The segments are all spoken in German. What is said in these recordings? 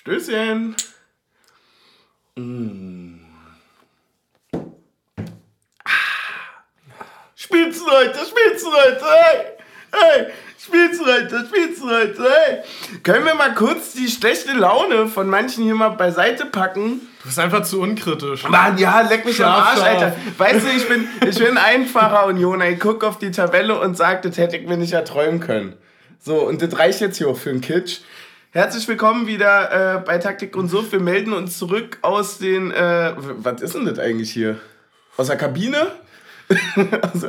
Stößchen. Mm. Ah. Spitzenreiter, Spitzenreiter, hey! Hey! Spitzenreiter, Spitzenreiter, hey! Können wir mal kurz die schlechte Laune von manchen hier mal beiseite packen? Du bist einfach zu unkritisch. Mann, ja, leck mich am Arsch. Alter. Weißt du, ich bin, ich bin einfacher Unioner. Ich guck auf die Tabelle und sag, das hätte ich mir nicht erträumen können. So, und das reicht jetzt hier auch für einen Kitsch. Herzlich willkommen wieder äh, bei Taktik und Suff. Wir melden uns zurück aus den. Äh, was ist denn das eigentlich hier? Aus der Kabine? also,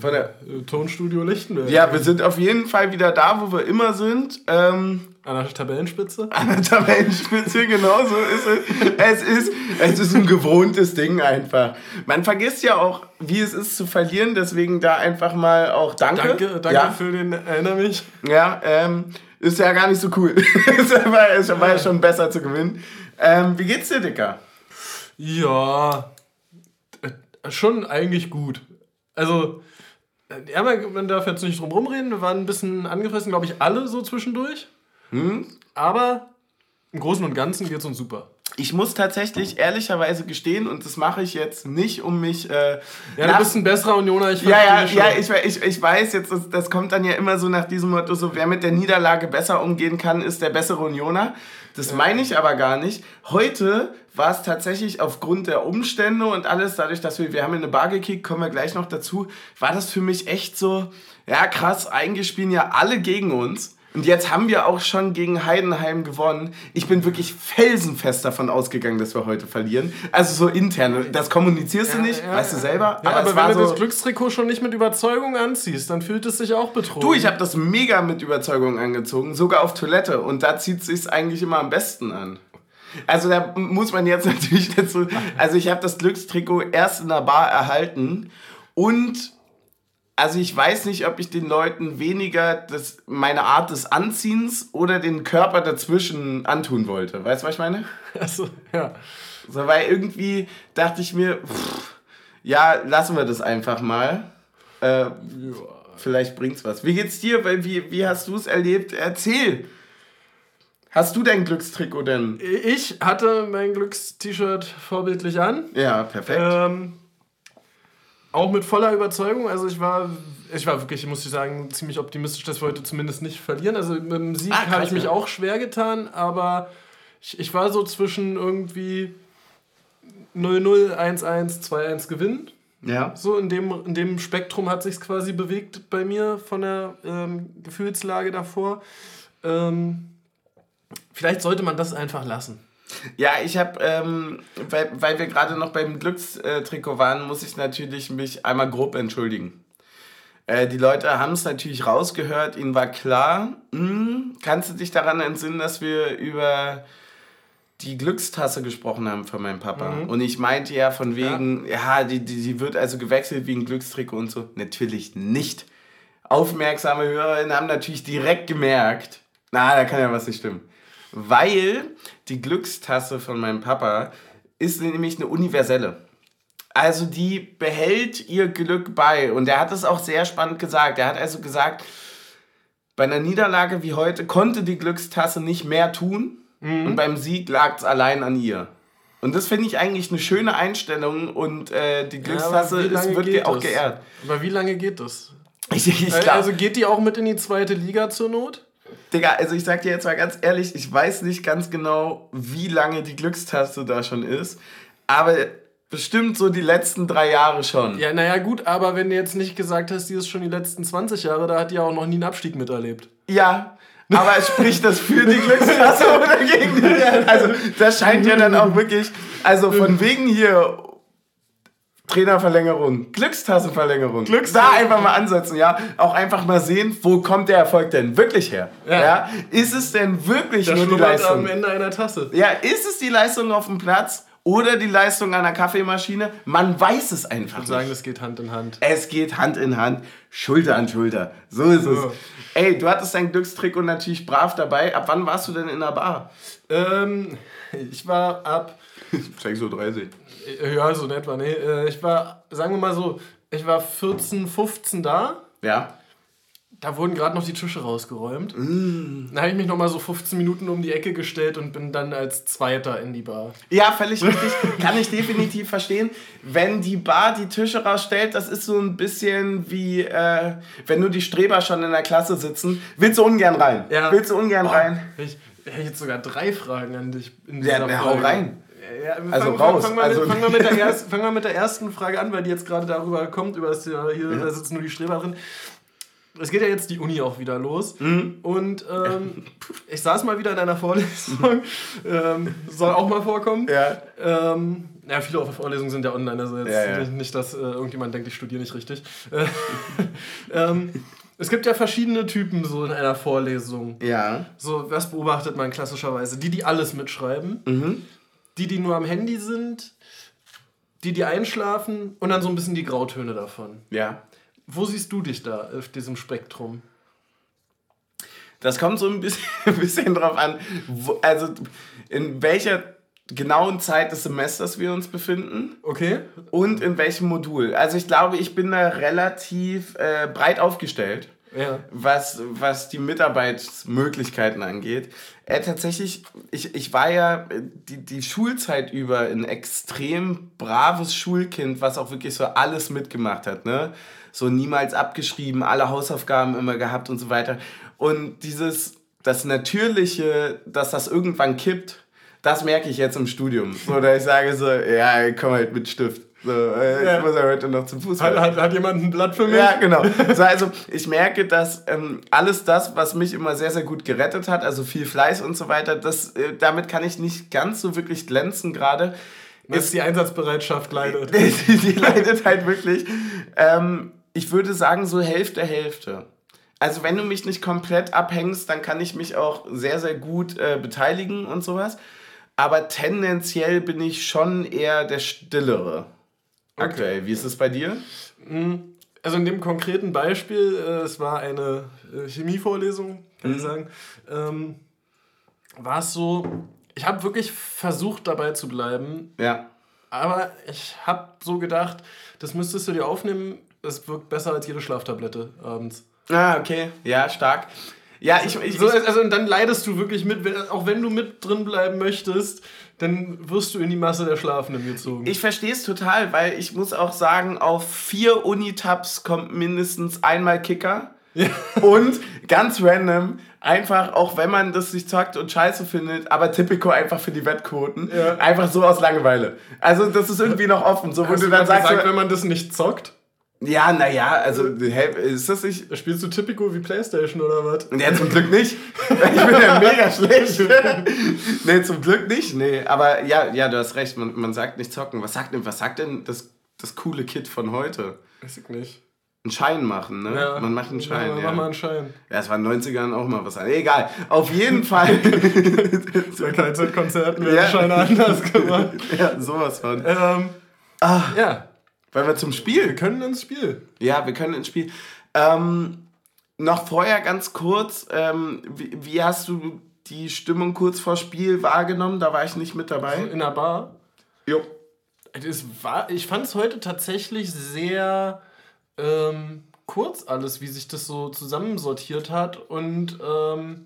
von der, Tonstudio Lichtenberg. ja, wir sind auf jeden Fall wieder da, wo wir immer sind. Ähm, An der Tabellenspitze. an der Tabellenspitze, genau so ist es. Es ist, es ist ein gewohntes Ding einfach. Man vergisst ja auch, wie es ist zu verlieren, deswegen da einfach mal auch Danke. Danke, danke ja, für den Erinner mich. Ja, ähm, ist ja gar nicht so cool. es war, ja schon besser zu gewinnen. Ähm, wie geht's dir, Dicker? Ja, äh, schon eigentlich gut. Also, äh, ja, man, darf jetzt nicht drum rumreden. Wir waren ein bisschen angefressen, glaube ich, alle so zwischendurch. Hm? Aber im Großen und Ganzen geht es uns super. Ich muss tatsächlich ehrlicherweise gestehen, und das mache ich jetzt nicht, um mich. Äh, Ja, du bist ein besserer Unioner, ich Ja, ja, verstehe ja, schon. ich, ich, ich weiß jetzt, das, das kommt dann ja immer so nach diesem Motto, so wer mit der Niederlage besser umgehen kann, ist der bessere Unioner. Das meine ich aber gar nicht. Heute war es tatsächlich aufgrund der Umstände und alles, dadurch, dass wir, wir haben in eine Bar gekickt, kommen wir gleich noch dazu, war das für mich echt so, ja krass, eigentlich spielen ja alle gegen uns. Und jetzt haben wir auch schon gegen Heidenheim gewonnen. Ich bin wirklich felsenfest davon ausgegangen, dass wir heute verlieren. Also so intern. Das kommunizierst du nicht, ja, weißt du selber. Ja, aber, es war wenn du so, das Glückstrikot schon nicht mit Überzeugung anziehst, dann fühlt es sich auch betrogen. Du, ich habe das mega mit Überzeugung angezogen, sogar auf Toilette. Und da zieht sich's eigentlich immer am besten an. Also da muss man jetzt natürlich dazu. Also ich habe das Glückstrikot erst in der Bar erhalten und also ich weiß nicht, ob ich den Leuten weniger das, meine Art des Anziehens oder den Körper dazwischen antun wollte. Weißt du, was ich meine? Also, ja. So, weil irgendwie dachte ich mir, pff, ja, lassen wir das einfach mal. Äh, Vielleicht bringt's was. Wie geht's dir? Weil Wie, wie hast du es erlebt? Erzähl. Hast du dein Glückstrikot denn? Ich hatte mein Glückst-T-Shirt vorbildlich an. Ja, perfekt. Ähm, auch mit voller Überzeugung. Also ich war, ich war wirklich, muss ich sagen, ziemlich optimistisch, dass wir heute zumindest nicht verlieren. Also mit dem Sieg Ah, habe ich mich ja. auch schwer getan, aber ich, ich war so zwischen irgendwie 0-0, 1-1, 2-1 gewinnen. ja. So in dem, in dem Spektrum hat sich quasi bewegt bei mir von der ähm, Gefühlslage davor. Ähm, vielleicht sollte man das einfach lassen. Ja, ich habe, ähm, weil, weil wir gerade noch beim Glückstrikot waren, muss ich natürlich mich einmal grob entschuldigen. Äh, die Leute haben es natürlich rausgehört, ihnen war klar. Hm, kannst du dich daran entsinnen, dass wir über die Glückstasse gesprochen haben von meinem Papa? Und ich meinte ja von wegen, ja, die, die, die wird also gewechselt wie ein Glückstrikot und so. Natürlich nicht. Aufmerksame Hörerinnen haben natürlich direkt gemerkt, na, da kann ja was nicht stimmen. Weil die Glückstasse von meinem Papa ist nämlich eine universelle. Also die behält ihr Glück bei. Und er hat es auch sehr spannend gesagt. Er hat also gesagt, bei einer Niederlage wie heute konnte die Glückstasse nicht mehr tun. Und beim Sieg lag es allein an ihr. Und das finde ich eigentlich eine schöne Einstellung. Und äh, die Glückstasse wie ist, wird geht auch das? geehrt. Aber wie lange geht das? Ich, ich glaub, Also geht die auch mit in die zweite Liga zur Not? Digga, also ich sag dir jetzt mal ganz ehrlich, ich weiß nicht ganz genau, wie lange die Glückstaste da schon ist, aber bestimmt so die letzten drei Jahre schon. Ja, naja, gut, aber wenn du jetzt nicht gesagt hast, die ist schon die letzten 20 Jahre, da hat die auch noch nie einen Abstieg miterlebt. Ja, aber spricht das für die Glückstaste oder gegen die? Also das scheint ja dann auch wirklich, also von wegen hier Trainerverlängerung, Glückstassenverlängerung. Da einfach mal ansetzen, ja. Auch einfach mal sehen, wo kommt der Erfolg denn wirklich her? Ja. Ja. Ist es denn wirklich Das nur die Leistung? am Ende einer Tasse. Ja, ist es die Leistung auf dem Platz oder die Leistung der Kaffeemaschine? Man weiß es einfach Ich nicht. sagen, das geht Hand in Hand. Es geht Hand in Hand, Schulter an Schulter. So ist es. Ja. Ey, du hattest dein Glückstrick und natürlich brav dabei. Ab wann warst du denn in der Bar? Ähm, ich war ab, 6.30 Uhr. Äh, ja, so in etwa, nee, äh, ich war, sagen wir mal so, ich war 14, 15 da. Ja. da wurden gerade noch die Tische rausgeräumt. Mm. Dann habe ich mich noch mal so 15 Minuten um die Ecke gestellt und bin dann als Zweiter in die Bar. Ja, völlig richtig. Kann ich definitiv verstehen. Wenn die Bar die Tische rausstellt, das ist so ein bisschen wie, äh, wenn nur die Streber schon in der Klasse sitzen. Willst du ungern rein? Ja. Willst du ungern Oh, rein? Ich hätte jetzt sogar drei Fragen an dich. In Ja, dieser na, hau Folge. rein. Ja, Also fang, raus. Fang, fang, mal Also- mit, fang, mal mit der ersten, fang mal mit der ersten Frage an, weil die jetzt gerade darüber kommt, über das Thema, hier da sitzen nur die Streber drin. Es geht ja jetzt die Uni auch wieder los. Mhm. Und ähm, ich saß mal wieder in einer Vorlesung. ähm, soll auch mal vorkommen. Ja. Ähm, ja, viele Vorlesungen sind ja online, also jetzt Ja, ja. Nicht, nicht, dass äh, irgendjemand denkt, ich studiere nicht richtig. Äh, ähm, es gibt ja verschiedene Typen so in einer Vorlesung. Ja. So, was beobachtet man klassischerweise? Die, die alles mitschreiben, Mhm. Die, die nur am Handy sind, die, die einschlafen und dann so ein bisschen die Grautöne davon. Ja. Wo siehst du dich da auf diesem Spektrum? Das kommt so ein bisschen, ein bisschen drauf an, wo, also in welcher genauen Zeit des Semesters wir uns befinden Okay. und in welchem Modul. Also ich glaube, ich bin da relativ äh, breit aufgestellt. Ja. was, was die Mitarbeitsmöglichkeiten angeht. Äh, tatsächlich, ich, ich war ja äh, die, die Schulzeit über ein extrem braves Schulkind, was auch wirklich so alles mitgemacht hat. Ne? So niemals abgeschrieben, alle Hausaufgaben immer gehabt und so weiter. Und dieses, das Natürliche, dass das irgendwann kippt, das merke ich jetzt im Studium. Da ich sage so, ja, komm halt mit Stift. So, äh, Ja. Ich muss ja heute noch zum Fußball. Hat, hat, hat jemand ein Blatt für mich? Ja, genau. So, also ich merke, dass ähm, alles das, was mich immer sehr, sehr gut gerettet hat, also viel Fleiß und so weiter, das, äh, damit kann ich nicht ganz so wirklich glänzen gerade. Dass die Einsatzbereitschaft leidet. die, die leidet halt wirklich. Ähm, ich würde sagen, so Hälfte, Hälfte. Also wenn du mich nicht komplett abhängst, dann kann ich mich auch sehr, sehr gut äh, beteiligen und sowas. Aber tendenziell bin ich schon eher der Stillere. Aktuell. Wie ist es bei dir? Also in dem konkreten Beispiel, äh, es war eine äh, Chemievorlesung, kann ich sagen, ähm, war es so, ich habe wirklich versucht dabei zu bleiben, Ja. aber ich habe so gedacht, das müsstest du dir aufnehmen, das wirkt besser als jede Schlaftablette abends. Ah, okay. Ja, stark. Ja, ich, ich, So, also und dann leidest du wirklich mit, auch wenn du mit drin bleiben möchtest, dann wirst du in die Masse der Schlafenden gezogen. Ich verstehe es total, weil ich muss auch sagen, auf vier Unitabs kommt mindestens einmal Kicker. Und ganz random, einfach, auch wenn man das sich zockt und scheiße findet, aber typico einfach für die Wettquoten. Ja. Einfach so aus Langeweile. Also das ist irgendwie noch offen. So, wo Hast du dann sagst, gesagt, wenn man das nicht zockt, ja, naja, also hä, ist das nicht. spielst du Typico wie Playstation oder was? Ja, zum Glück nicht. Ich bin ja mega schlecht. nee, zum Glück nicht. Nee, aber ja, ja, du hast recht. Man, man sagt nicht zocken. Was sagt denn, was sagt denn das, das coole Kid von heute? Weiß ich nicht. Einen Schein machen, ne? Ja. Man macht einen Schein, Ja, ja. mach mal einen Schein. Ja, es war in den 90ern auch mal was. Egal. Auf jeden Fall. Bei KZ-Konzerten werden Ja. Scheine anders gemacht. ja, sowas von. Ähm, Ah, ja, wollen wir zum wir Spiel? können ins Spiel. Ja, wir können ins Spiel. Ähm, noch vorher ganz kurz, ähm, wie, wie hast du die Stimmung kurz vor Spiel wahrgenommen? Da war ich nicht mit dabei. In der Bar. Jo. Es war, ich fand es heute tatsächlich sehr ähm, kurz alles, wie sich das so zusammensortiert hat. Und ähm,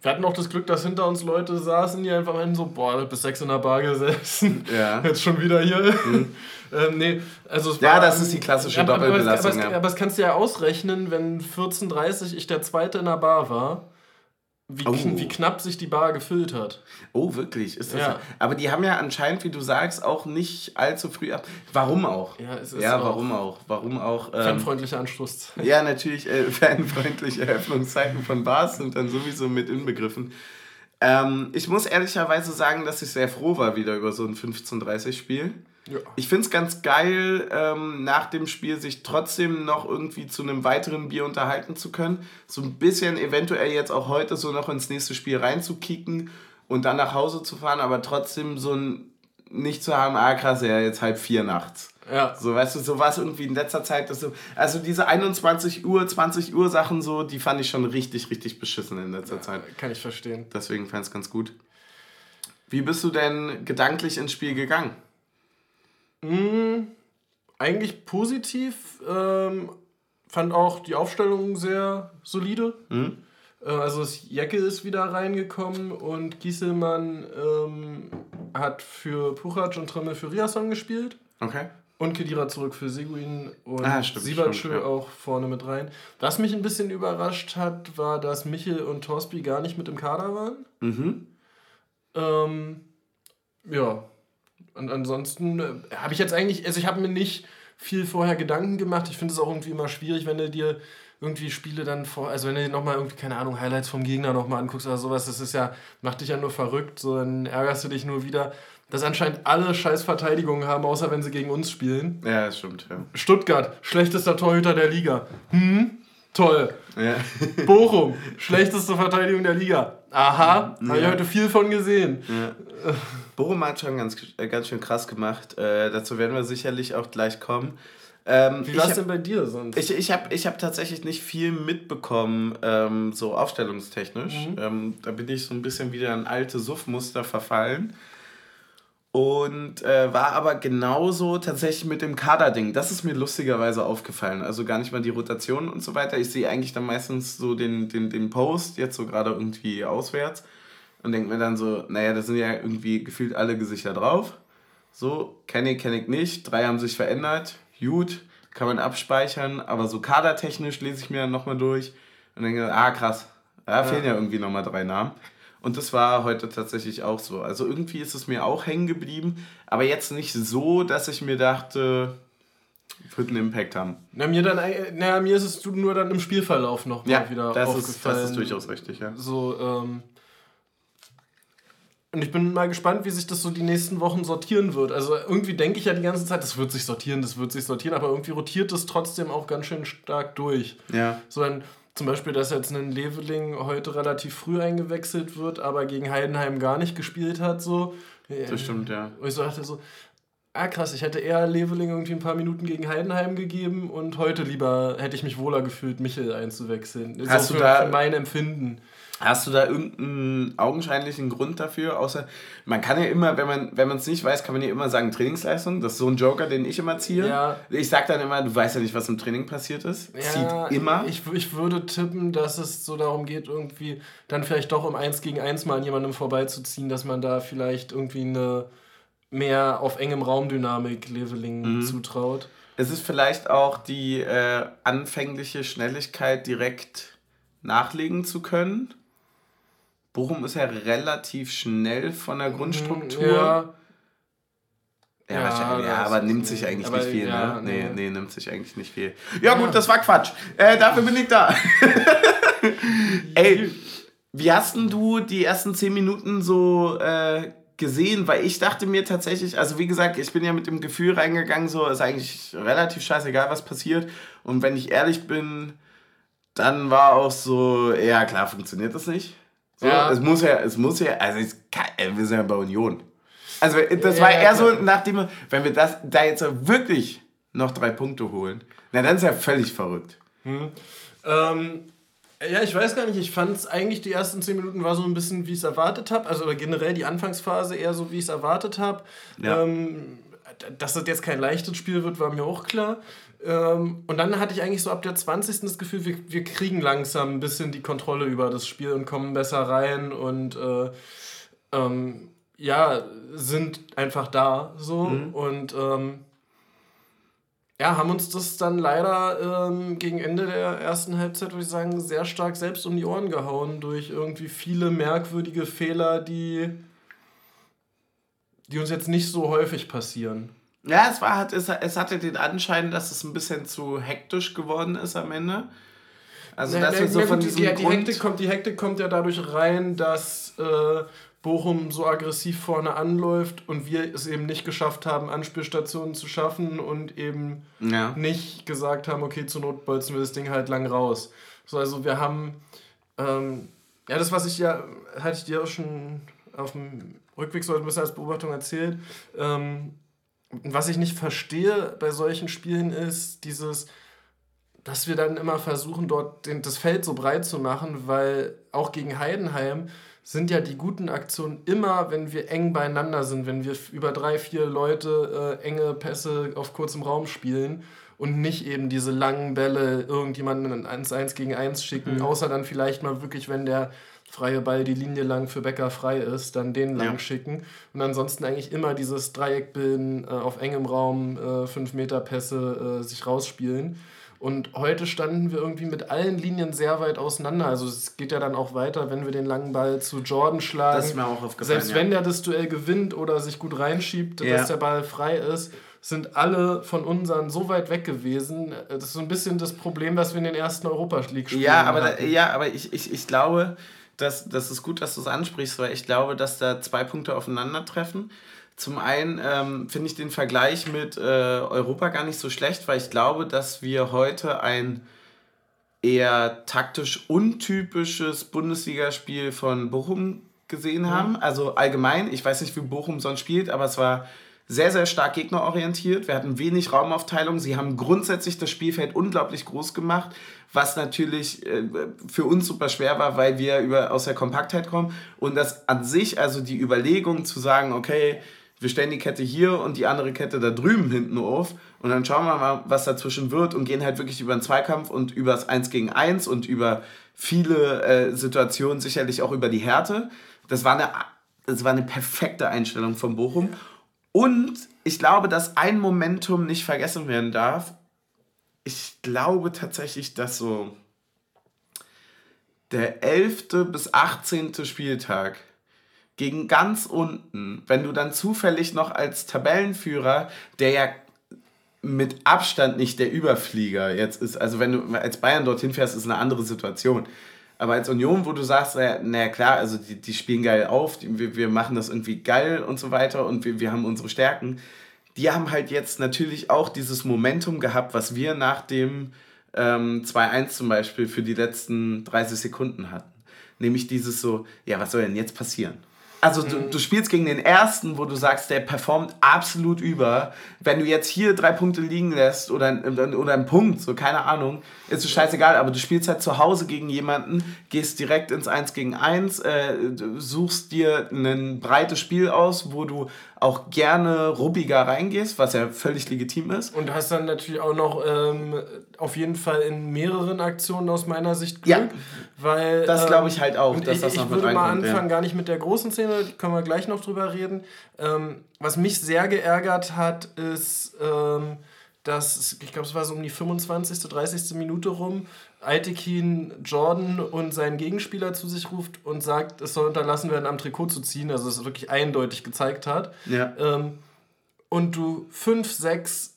wir hatten auch das Glück, dass hinter uns Leute saßen, die einfach meinen so, boah, bis sechs in der Bar gesessen. Ja. Jetzt schon wieder hier. Ähm, nee, also es Ja, war, das ist die klassische aber, aber, Doppelbelastung, Aber, aber, ja. aber das kannst du ja ausrechnen, wenn 14.30 ich der Zweite in der Bar war, wie, Oh. wie knapp sich die Bar gefüllt hat. Oh, wirklich? Ist das Ja. Aber die haben ja anscheinend, wie du sagst, auch nicht allzu früh ab. Warum auch? Ja, es ist ja auch warum auch? Warum auch? Ähm, Fanfreundliche Anstoßzeit. ja, natürlich, äh, fanfreundliche Öffnungszeiten von Bars sind dann sowieso mit inbegriffen. Ähm, ich muss ehrlicherweise sagen, dass ich sehr froh war wieder über so ein 15:30-Spiel. Ja. Ich finde es ganz geil, ähm, nach dem Spiel sich trotzdem noch irgendwie zu einem weiteren Bier unterhalten zu können. So ein bisschen eventuell jetzt auch heute so noch ins nächste Spiel reinzukicken und dann nach Hause zu fahren, aber trotzdem so ein nicht zu haben, ah krass, ja, jetzt halb vier nachts. Ja. So, weißt du, so war es irgendwie in letzter Zeit. Dass so, also diese 21 Uhr, 20 Uhr Sachen so, die fand ich schon richtig, richtig beschissen in letzter Zeit. Kann ich verstehen. Deswegen fand ich es ganz gut. Wie bist du denn gedanklich ins Spiel gegangen? Eigentlich positiv. Ähm, fand auch die Aufstellung sehr solide. Mhm. Also das Jacke ist wieder reingekommen und Gieselmann ähm, hat für Puchac und Trimmel für Riasson gespielt. Okay. Und Kedira zurück für Seguin und ah, Siebertschö ja. auch vorne mit rein. Was mich ein bisschen überrascht hat, war, dass Michel und Torsby gar nicht mit im Kader waren. Mhm. Ähm, ja. Und ansonsten äh, habe ich jetzt eigentlich, also ich habe mir nicht viel vorher Gedanken gemacht. Ich finde es auch irgendwie immer schwierig, wenn du dir irgendwie Spiele dann vor, also wenn du dir nochmal irgendwie, keine Ahnung, Highlights vom Gegner nochmal anguckst oder sowas, das ist ja, macht dich ja nur verrückt, so dann ärgerst du dich nur wieder, dass anscheinend alle scheiß Verteidigungen haben, außer wenn sie gegen uns spielen. Ja, das stimmt, ja. Stuttgart, schlechtester Torhüter der Liga. Hm? Toll. Ja. Bochum, schlechteste Verteidigung der Liga. Aha, ja. habe ich heute viel von gesehen. Ja. Bochum hat schon ganz, äh, ganz schön krass gemacht. Äh, dazu werden wir sicherlich auch gleich kommen. Ähm, Wie war es denn bei dir sonst? Ich, ich habe ich hab tatsächlich nicht viel mitbekommen, ähm, so aufstellungstechnisch. Mhm. Ähm, da bin ich so ein bisschen wieder in alte Suffmuster verfallen. Und äh, war aber genauso tatsächlich mit dem Kaderding. Das ist mir lustigerweise aufgefallen. Also gar nicht mal die Rotation und so weiter. Ich sehe eigentlich dann meistens so den, den, den Post, jetzt so gerade irgendwie auswärts. Und denke mir dann so, naja, da sind ja irgendwie gefühlt alle Gesichter drauf. So, kenne ich, kenne ich nicht. Drei haben sich verändert. Gut, kann man abspeichern. Aber so kadertechnisch lese ich mir dann nochmal durch. Und denke, ah krass, da ja. fehlen ja irgendwie nochmal drei Namen. Und das war heute tatsächlich auch so. Also irgendwie ist es mir auch hängen geblieben, aber jetzt nicht so, dass ich mir dachte, wird einen Impact haben. Na, mir, dann, na, mir ist es nur dann im Spielverlauf noch ja, mal wieder das aufgefallen. Ist, das ist durchaus richtig, ja. So, ähm, und ich bin mal gespannt, wie sich das so die nächsten Wochen sortieren wird. Also irgendwie denke ich ja die ganze Zeit, das wird sich sortieren, das wird sich sortieren, aber irgendwie rotiert es trotzdem auch ganz schön stark durch. Ja. So ein zum Beispiel, dass jetzt ein Leveling heute relativ früh eingewechselt wird, aber gegen Heidenheim gar nicht gespielt hat. So. Das stimmt, ja. Und ich so dachte so, ah krass, ich hätte eher Leveling irgendwie ein paar Minuten gegen Heidenheim gegeben und heute lieber hätte ich mich wohler gefühlt, Michel einzuwechseln. Hast so du für, da, für mein Empfinden. Hast du da irgendeinen augenscheinlichen Grund dafür? Außer, man kann ja immer, wenn man wenn es nicht weiß, kann man ja immer sagen Trainingsleistung. Das ist so ein Joker, den ich immer ziehe. Ja. Ich sag dann immer, du weißt ja nicht, was im Training passiert ist. Ja, Zieht immer. Ich, ich würde tippen, dass es so darum geht, irgendwie dann vielleicht doch um eins gegen eins mal an jemandem vorbeizuziehen, dass man da vielleicht irgendwie eine mehr auf engem Raumdynamik Leveling mhm. zutraut. Es ist vielleicht auch die äh, anfängliche Schnelligkeit direkt nachlegen zu können. Bochum ist ja relativ schnell von der Grundstruktur. Ja. Ja, ja, ja aber nimmt sich eigentlich nicht viel, ja, ne? Nee, nee, nimmt sich eigentlich nicht viel. Ja, gut, das war Quatsch. Äh, dafür bin ich da. Ey, wie hast denn du die ersten zehn Minuten so äh, gesehen? Weil ich dachte mir tatsächlich, also wie gesagt, ich bin ja mit dem Gefühl reingegangen, so ist eigentlich relativ scheißegal, was passiert. Und wenn ich ehrlich bin, dann war auch so, ja klar, funktioniert das nicht. So, ja. Es muss ja, es muss ja, also kann, wir sind ja bei Union. Also das ja, war eher so, nachdem, wenn wir das da jetzt wirklich noch drei Punkte holen, na dann ist ja völlig verrückt. Hm. Ähm, ja, ich weiß gar nicht, ich fand es eigentlich, die ersten zehn Minuten war so ein bisschen, wie ich es erwartet habe. Also generell die Anfangsphase eher so, wie ich es erwartet habe. Ja. Ähm, dass das jetzt kein leichtes Spiel wird, war mir auch klar. Ähm, und dann hatte ich eigentlich so ab der 20. das Gefühl, wir, wir kriegen langsam ein bisschen die Kontrolle über das Spiel und kommen besser rein und äh, ähm, ja, sind einfach da so. Mhm. Und ähm, ja, haben uns das dann leider ähm, gegen Ende der ersten Halbzeit, würde ich sagen, sehr stark selbst um die Ohren gehauen durch irgendwie viele merkwürdige Fehler, die, die uns jetzt nicht so häufig passieren. Ja, es, war, es, es hatte den Anschein, dass es ein bisschen zu hektisch geworden ist am Ende. Also, dass wir so von diesem die, die, Hektik kommt, die Hektik kommt ja dadurch rein, dass äh, Bochum so aggressiv vorne anläuft und wir es eben nicht geschafft haben, Anspielstationen zu schaffen und eben ja. nicht gesagt haben, okay, zur Not bolzen wir das Ding halt lang raus. So, also wir haben, ähm, ja, das, was ich ja, hatte ich dir auch schon auf dem Rückweg so ein bisschen als Beobachtung erzählt, ähm, was ich nicht verstehe bei solchen Spielen ist dieses, dass wir dann immer versuchen, dort den, das Feld so breit zu machen, weil auch gegen Heidenheim sind ja die guten Aktionen immer, wenn wir eng beieinander sind, wenn wir über drei, vier Leute äh, enge Pässe auf kurzem Raum spielen und nicht eben diese langen Bälle irgendjemanden ins 1 gegen 1 schicken, mhm. außer dann vielleicht mal wirklich, wenn der freie Ball die Linie lang für Becker frei ist, dann den lang ja. schicken. Und ansonsten eigentlich immer dieses Dreieck bilden, äh, auf engem Raum, 5 äh, Meter Pässe äh, sich rausspielen. Und heute standen wir irgendwie mit allen Linien sehr weit auseinander. Also es geht ja dann auch weiter, wenn wir den langen Ball zu Jordan schlagen. Das ist mir auch aufgefallen. Selbst ja. wenn der das Duell gewinnt oder sich gut reinschiebt, ja. dass der Ball frei ist, sind alle von unseren so weit weg gewesen. Das ist so ein bisschen das Problem, was wir in den ersten Europa League spielen. Ja, aber, da, ja, aber ich, ich, ich glaube, das, das ist gut, dass du es ansprichst, weil ich glaube, dass da zwei Punkte aufeinandertreffen. Zum einen ähm, finde ich den Vergleich mit äh, Europa gar nicht so schlecht, weil ich glaube, dass wir heute ein eher taktisch untypisches Bundesligaspiel von Bochum gesehen haben. Also allgemein, ich weiß nicht, wie Bochum sonst spielt, aber es war sehr, sehr stark gegnerorientiert. Wir hatten wenig Raumaufteilung. Sie haben grundsätzlich das Spielfeld unglaublich groß gemacht, was natürlich äh, für uns super schwer war, weil wir über, aus der Kompaktheit kommen. Und das an sich, also die Überlegung zu sagen, okay, wir stellen die Kette hier und die andere Kette da drüben hinten auf und dann schauen wir mal, was dazwischen wird und gehen halt wirklich über den Zweikampf und über das 1 gegen 1 und über viele äh, Situationen, sicherlich auch über die Härte. Das war eine, das war eine perfekte Einstellung von Bochum. Und ich glaube, dass ein Momentum nicht vergessen werden darf. Ich glaube tatsächlich, dass so der 11. bis 18. Spieltag gegen ganz unten, wenn du dann zufällig noch als Tabellenführer, der ja mit Abstand nicht der Überflieger jetzt ist, also wenn du als Bayern dorthin fährst, ist eine andere Situation. Aber als Union, wo du sagst, naja, na klar, also die, die spielen geil auf, die, wir, wir machen das irgendwie geil und so weiter und wir, wir haben unsere Stärken, die haben halt jetzt natürlich auch dieses Momentum gehabt, was wir nach dem ähm, 2-1 zum Beispiel für die letzten 30 Sekunden hatten. Nämlich dieses so, ja, was soll denn jetzt passieren? Also du, du spielst gegen den ersten, wo du sagst, der performt absolut über. Wenn du jetzt hier drei Punkte liegen lässt oder, oder einen Punkt, so keine Ahnung, ist es scheißegal, aber du spielst halt zu Hause gegen jemanden, gehst direkt ins 1 gegen 1, äh, suchst dir ein breites Spiel aus, wo du auch gerne ruppiger reingehst, was ja völlig legitim ist. Und hast dann natürlich auch noch ähm, auf jeden Fall in mehreren Aktionen aus meiner Sicht Glück. Ja, weil, das glaube ich halt auch, dass ich, das noch Ich würde mal anfangen, ja. gar nicht mit der großen Szene, können wir gleich noch drüber reden. Ähm, was mich sehr geärgert hat, ist, ähm, dass, ich glaube, es war so um die 25., 30. Minute rum, Altekin Jordan und seinen Gegenspieler zu sich ruft und sagt, es soll unterlassen werden, am Trikot zu ziehen, also es wirklich eindeutig gezeigt hat. Ja. Ähm, und du fünf, sechs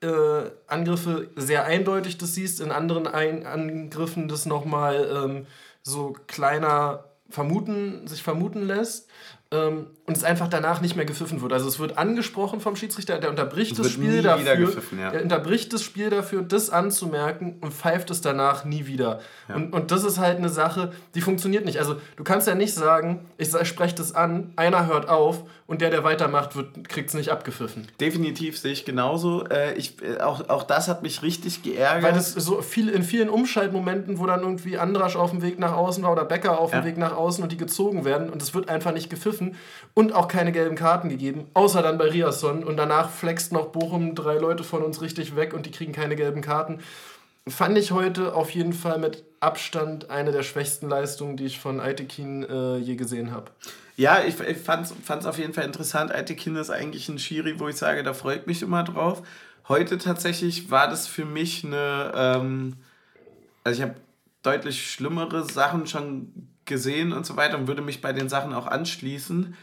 äh, Angriffe sehr eindeutig das siehst, in anderen Ein Angriffen das nochmal ähm, so kleiner vermuten, sich vermuten lässt ähm, und es einfach danach nicht mehr gepfiffen wird. Also es wird angesprochen vom Schiedsrichter, der unterbricht das Spiel dafür, ja. der unterbricht das Spiel dafür, das anzumerken und pfeift es danach nie wieder. Ja. Und, und das ist halt eine Sache, die funktioniert nicht. Also du kannst ja nicht sagen, ich spreche das an, einer hört auf und der, der weitermacht, kriegt es nicht abgepfiffen. Definitiv sehe ich genauso. Äh, ich, äh, auch, auch das hat mich richtig geärgert. Weil das so viel in vielen Umschaltmomenten, wo dann irgendwie Andrasch auf dem Weg nach außen war oder Becker auf dem ja. Weg nach außen und die gezogen werden und es wird einfach nicht gepfiffen und auch keine gelben Karten gegeben, außer dann bei Riasson und danach flext noch Bochum drei Leute von uns richtig weg und die kriegen keine gelben Karten. Fand ich heute auf jeden Fall mit Abstand eine der schwächsten Leistungen, die ich von Aitekin äh, je gesehen habe. Ja, ich, ich fand es auf jeden Fall interessant. Aitekin ist eigentlich ein Schiri, wo ich sage, da freut mich immer drauf. Heute tatsächlich war das für mich eine. Ähm, also, ich habe deutlich schlimmere Sachen schon gesehen und so weiter und würde mich bei den Sachen auch anschließen.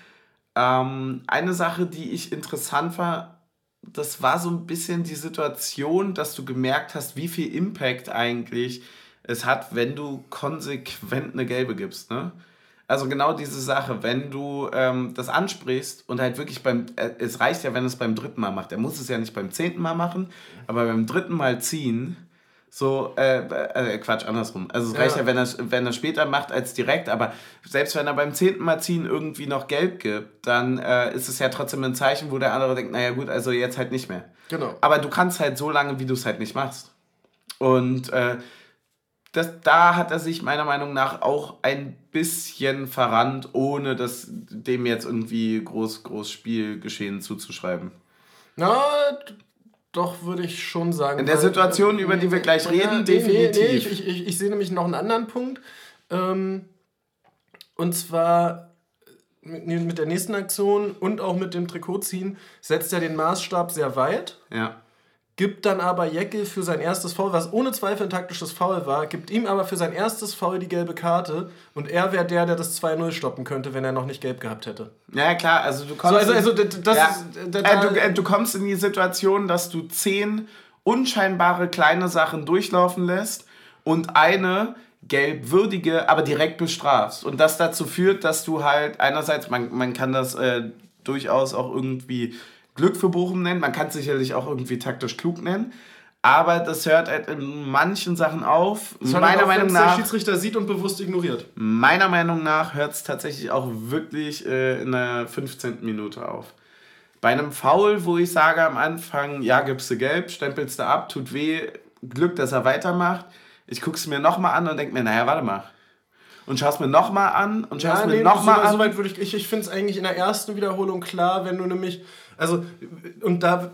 Ähm, eine Sache, die ich interessant war, das war so ein bisschen die Situation, dass du gemerkt hast, wie viel Impact eigentlich es hat, wenn du konsequent eine gelbe gibst. Ne? Also genau diese Sache, wenn du ähm, das ansprichst und halt wirklich beim, äh, es reicht ja, wenn es beim dritten Mal macht. Er muss es ja nicht beim zehnten Mal machen, aber beim dritten Mal ziehen, so, äh, äh, Quatsch, andersrum. Also es reicht ja, wenn er wenn er später macht als direkt, aber selbst wenn er beim zehnten Mal ziehen irgendwie noch gelb gibt, dann äh, ist es ja trotzdem ein Zeichen, wo der andere denkt, naja gut, also jetzt halt nicht mehr. Genau. Aber du kannst halt so lange, wie du es halt nicht machst. Und äh, das, da hat er sich meiner Meinung nach auch ein bisschen verrannt, ohne das dem jetzt irgendwie groß, groß Spielgeschehen zuzuschreiben. Na, doch, würde ich schon sagen. In der Situation, über die wir gleich reden, definitiv. Nee, ich, ich, ich sehe nämlich noch einen anderen Punkt. Ähm, und zwar mit, mit der nächsten Aktion und auch mit dem Trikotziehen setzt er den Maßstab sehr weit. Ja. Gibt dann aber Jeckel für sein erstes Foul, was ohne Zweifel ein taktisches Foul war, gibt ihm aber für sein erstes Foul die gelbe Karte und er wäre der, der das 2-0 stoppen könnte, wenn er noch nicht gelb gehabt hätte. Ja, klar, also du kommst. So, also, also das ja, ist, da, äh, du, äh, du kommst in die Situation, dass du zehn unscheinbare kleine Sachen durchlaufen lässt und eine gelbwürdige, aber direkt bestrafst. Und das dazu führt, dass du halt einerseits, man, man kann das äh, durchaus auch irgendwie Glück für Bochum nennen, man kann es sicherlich auch irgendwie taktisch klug nennen. Aber das hört halt in manchen Sachen auf. Meiner auf, Meinung nach. der Schiedsrichter sieht und bewusst ignoriert. Meiner Meinung nach hört es tatsächlich auch wirklich äh, in der 15. Minute auf. Bei einem Foul, wo ich sage am Anfang, ja, gibst du gelb, stempelst du ab, tut weh, Glück, dass er weitermacht. Ich gucke es mir nochmal an und denke mir, naja, warte mal. Und schaue es mir nochmal an und schaue es mir nee, nochmal so, an. So weit würde ich, ich, ich finde es eigentlich in der ersten Wiederholung klar, wenn du nämlich, also, und da,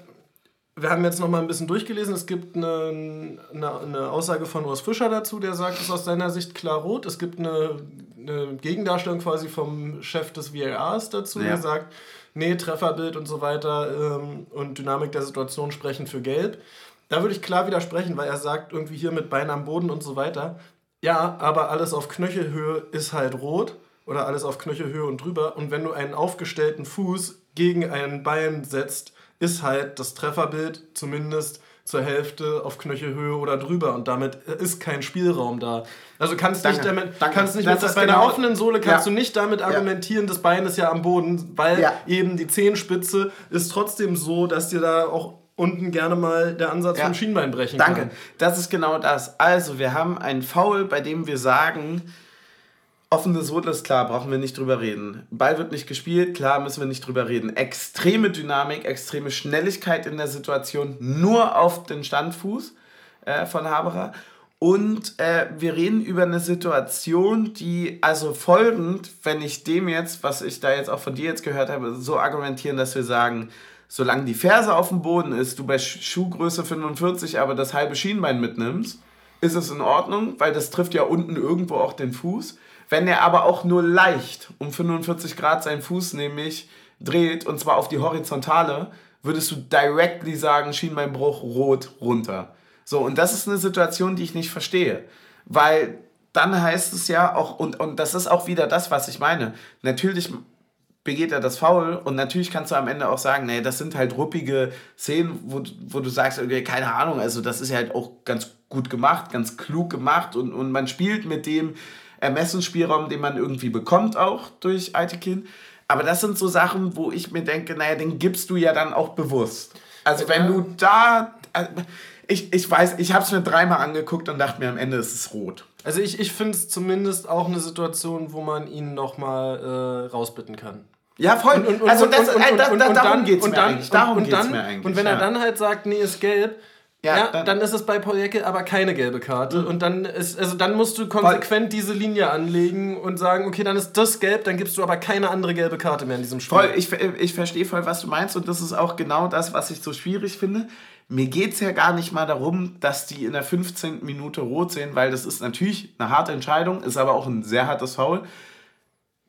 wir haben jetzt nochmal ein bisschen durchgelesen, es gibt eine, eine, eine Aussage von Urs Fischer dazu, der sagt, es ist aus seiner Sicht klar rot. Es gibt eine, eine Gegendarstellung quasi vom Chef des VARs dazu, Ja. der sagt, nee, Trefferbild und so weiter ähm, und Dynamik der Situation sprechen für gelb. Da würde ich klar widersprechen, weil er sagt, irgendwie hier mit Bein am Boden und so weiter. Ja, aber alles auf Knöchelhöhe ist halt rot oder alles auf Knöchelhöhe und drüber. Und wenn du einen aufgestellten Fuß gegen ein Bein setzt, ist halt das Trefferbild zumindest zur Hälfte auf Knöchelhöhe oder drüber und damit ist kein Spielraum da. Also kannst Danke, nicht damit, danke. kannst nicht Das mit, bei einer genau- offenen Sohle kannst Ja. du nicht damit argumentieren, das Bein ist ja am Boden, weil Ja. eben die Zehenspitze ist trotzdem so, dass dir da auch unten gerne mal der Ansatz Ja. vom Schienbein brechen Danke. kann. Das ist genau das. Also, wir haben einen Foul, bei dem wir sagen, offene Sohle ist klar, brauchen wir nicht drüber reden. Ball wird nicht gespielt, klar, müssen wir nicht drüber reden. Extreme Dynamik, extreme Schnelligkeit in der Situation, nur auf den Standfuß äh, von Haberer. Und äh, wir reden über eine Situation, die also folgend, wenn ich dem jetzt, was ich da jetzt auch von dir jetzt gehört habe, so argumentieren, dass wir sagen, solange die Ferse auf dem Boden ist, du bei Sch- Schuhgröße 45 aber das halbe Schienbein mitnimmst, ist es in Ordnung, weil das trifft ja unten irgendwo auch den Fuß. Wenn er aber auch nur leicht um 45 Grad seinen Fuß nämlich dreht, und zwar auf die Horizontale, würdest du directly sagen, Schienbeinbruch, rot, runter. So, und das ist eine Situation, die ich nicht verstehe. Weil dann heißt es ja auch, und, und das ist auch wieder das, was ich meine. Natürlich begeht er das Foul und natürlich kannst du am Ende auch sagen, nee, das sind halt ruppige Szenen, wo, wo du sagst, okay, keine Ahnung, also das ist ja halt auch ganz gut gemacht, ganz klug gemacht und, und man spielt mit dem Ermessensspielraum, den man irgendwie bekommt auch durch Aitekin. Aber das sind so Sachen, wo ich mir denke, naja, den gibst du ja dann auch bewusst. Also wenn du da, äh, ich, ich weiß, ich habe es mir dreimal angeguckt und dachte mir, am Ende ist es rot. Also ich, ich finde es zumindest auch eine Situation, wo man ihn nochmal äh, rausbitten kann. Ja, voll. also das, äh, da- da- darum geht es mir eigentlich. Darum und, geht's dann, mir eigentlich. und wenn ja. er dann halt sagt, nee, ist gelb, Ja, ja, dann- dann, ist es bei Paul Jäckel aber keine gelbe Karte. Und dann ist, also dann musst du konsequent diese Linie anlegen und sagen, okay, dann ist das gelb, dann gibst du aber keine andere gelbe Karte mehr in diesem Spiel. Voll, ich, ich verstehe voll, was du meinst und das ist auch genau das, was ich so schwierig finde. Mir geht es ja gar nicht mal darum, dass die in der 15. Minute rot sehen, weil das ist natürlich eine harte Entscheidung, ist aber auch ein sehr hartes Foul.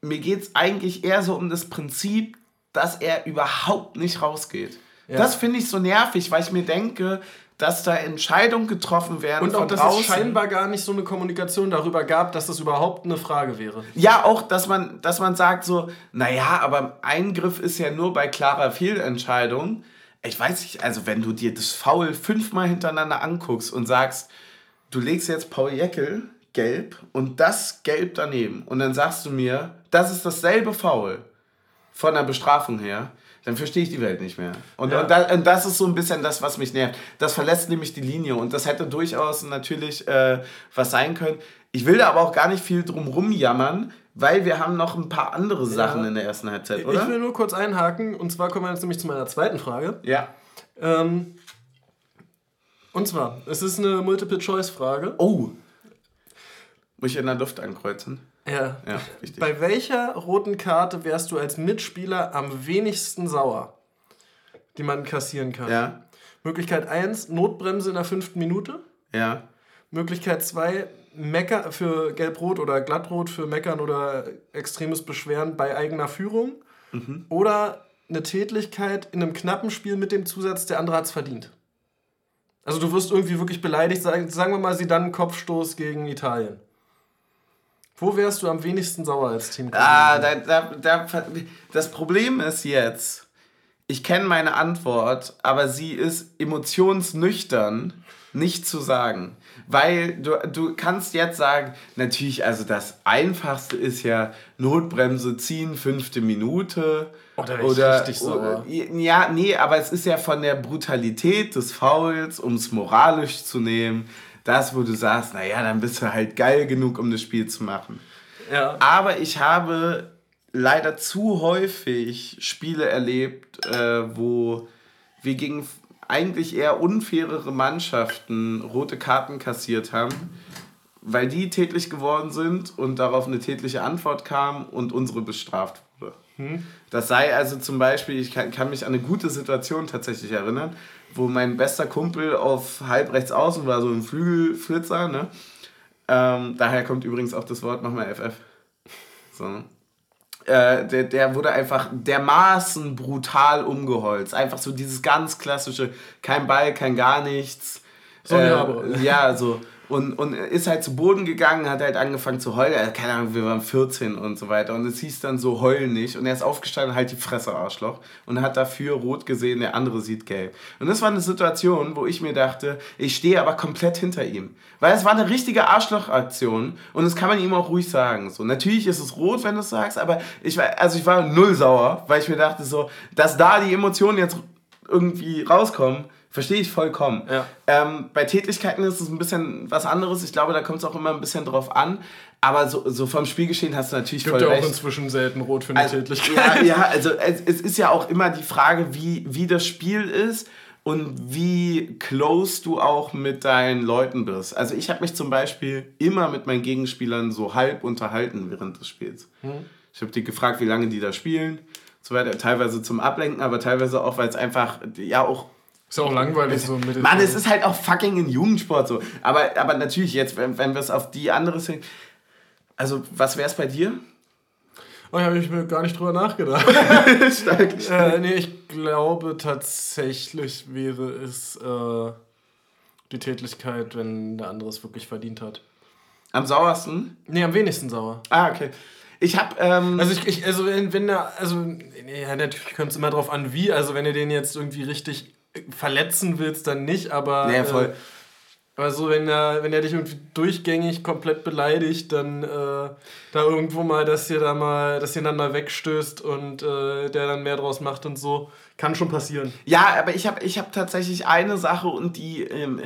Mir geht es eigentlich eher so um das Prinzip, dass er überhaupt nicht rausgeht. Ja. Das finde ich so nervig, weil ich mir denke, dass da Entscheidungen getroffen werden Und auch, dass draußen. es scheinbar gar nicht so eine Kommunikation darüber gab, dass das überhaupt eine Frage wäre. Ja, auch, dass man, dass man sagt so, naja, aber Eingriff ist ja nur bei klarer Fehlentscheidung. Ich weiß nicht, also wenn du dir das Foul fünfmal hintereinander anguckst und sagst, du legst jetzt Paul Jäckel gelb und das gelb daneben und dann sagst du mir, das ist dasselbe Foul von der Bestrafung her, dann verstehe ich die Welt nicht mehr. Und, Ja. und, da, und das ist so ein bisschen das, was mich nervt. Das verlässt nämlich die Linie und das hätte durchaus natürlich äh, was sein können. Ich will da aber auch gar nicht viel drum rumjammern, weil wir haben noch ein paar andere Sachen in der ersten Halbzeit, oder? Ich will nur kurz einhaken, und zwar kommen wir jetzt nämlich zu meiner zweiten Frage. ja. Ähm, und zwar, es ist eine Multiple-Choice-Frage. Oh. Muss ich in der Luft ankreuzen? Ja. Ja, richtig. Bei welcher roten Karte wärst du als Mitspieler am wenigsten sauer, die man kassieren kann? Ja. Möglichkeit 1, Notbremse in der fünften Minute. Ja. Möglichkeit 2, Mecker für Gelb-Rot oder Glattrot für Meckern oder extremes Beschweren bei eigener Führung. Mhm. Oder eine Tätlichkeit in einem knappen Spiel mit dem Zusatz, der andere hat es verdient. Also du wirst irgendwie wirklich beleidigt, sagen, sagen wir mal, sie dann Kopfstoß gegen Italien. Wo wärst du am wenigsten sauer als Team? Ah, da, da, da, das Problem ist jetzt, ich kenne meine Antwort, aber sie ist emotionsnüchtern nicht zu sagen. Weil du, du kannst jetzt sagen, natürlich, also das Einfachste ist ja Notbremse ziehen, fünfte Minute. Oh, da ich richtig sauer. Ja, nee, aber es ist ja von der Brutalität des Fouls, um es moralisch zu nehmen, das, wo du sagst, naja, dann bist du halt geil genug, um das Spiel zu machen. Ja. Aber ich habe leider zu häufig Spiele erlebt, äh, wo wir gegen eigentlich eher unfairere Mannschaften rote Karten kassiert haben, weil die tätlich geworden sind und darauf eine tätliche Antwort kam und unsere bestraft wurde. Das sei also zum Beispiel, ich kann, kann mich an eine gute Situation tatsächlich erinnern, wo mein bester Kumpel auf halb rechts außen war, so ein Flügelflitzer, ne? Ähm, daher kommt übrigens auch das Wort, mach mal FF. So. Äh, der, der wurde einfach dermaßen brutal umgeholzt. Einfach so dieses ganz klassische, kein Ball, kein gar nichts. So äh. Ja, so. Und, und ist halt zu Boden gegangen, hat halt angefangen zu heulen. Äh, Keine Ahnung, wir waren 14 und so weiter. Und es hieß dann so, heulen nicht. Und er ist aufgestanden, halt die Fresse, Arschloch. Und hat dafür rot gesehen, der andere sieht gelb. Und das war eine Situation, wo ich mir dachte, ich stehe aber komplett hinter ihm. Weil es war eine richtige Arschlochaktion. Und das kann man ihm auch ruhig sagen. So, natürlich ist es rot, wenn du es sagst, aber ich war, also ich war null sauer, weil ich mir dachte so, dass da die Emotionen jetzt irgendwie rauskommen, verstehe ich vollkommen. Ja. Ähm, bei Tätigkeiten ist es ein bisschen was anderes. Ich glaube, da kommt es auch immer ein bisschen drauf an. Aber so, so vom Spielgeschehen hast du natürlich Gibt voll ja auch recht. inzwischen selten Rot für eine Also, Tätlichkeit. ja, ja, also es, es ist ja auch immer die Frage, wie, wie das Spiel ist und wie close du auch mit deinen Leuten bist. Also ich habe mich zum Beispiel immer mit meinen Gegenspielern so halb unterhalten während des Spiels. Ich habe die gefragt, wie lange die da spielen. So weiter. Teilweise zum Ablenken, aber teilweise auch, weil es einfach ja auch Ist auch langweilig so mit Mann, es ist halt auch fucking ein Jugendsport so. Aber, aber natürlich, jetzt, wenn, wenn wir es auf die andere sehen. Also, was wäre es bei dir? Oh, habe ich mir gar nicht drüber nachgedacht. Stark. äh, nee, ich glaube tatsächlich wäre es äh, die Tätlichkeit, wenn der andere es wirklich verdient hat. Am sauersten? Nee, am wenigsten sauer. Ah, okay. Ich habe. Ähm, Also ich, ich also wenn, wenn der, also ja, natürlich kommt es immer drauf an, wie. Also wenn du den jetzt irgendwie richtig verletzen willst, dann nicht, aber. Nee, voll. Äh, aber so, wenn er, wenn er dich irgendwie durchgängig komplett beleidigt, dann äh, da irgendwo mal, dass ihr da mal, dass ihr dann mal wegstößt und äh, der dann mehr draus macht und so, kann schon passieren. Ja, aber ich habe ich hab tatsächlich eine Sache und die, ähm,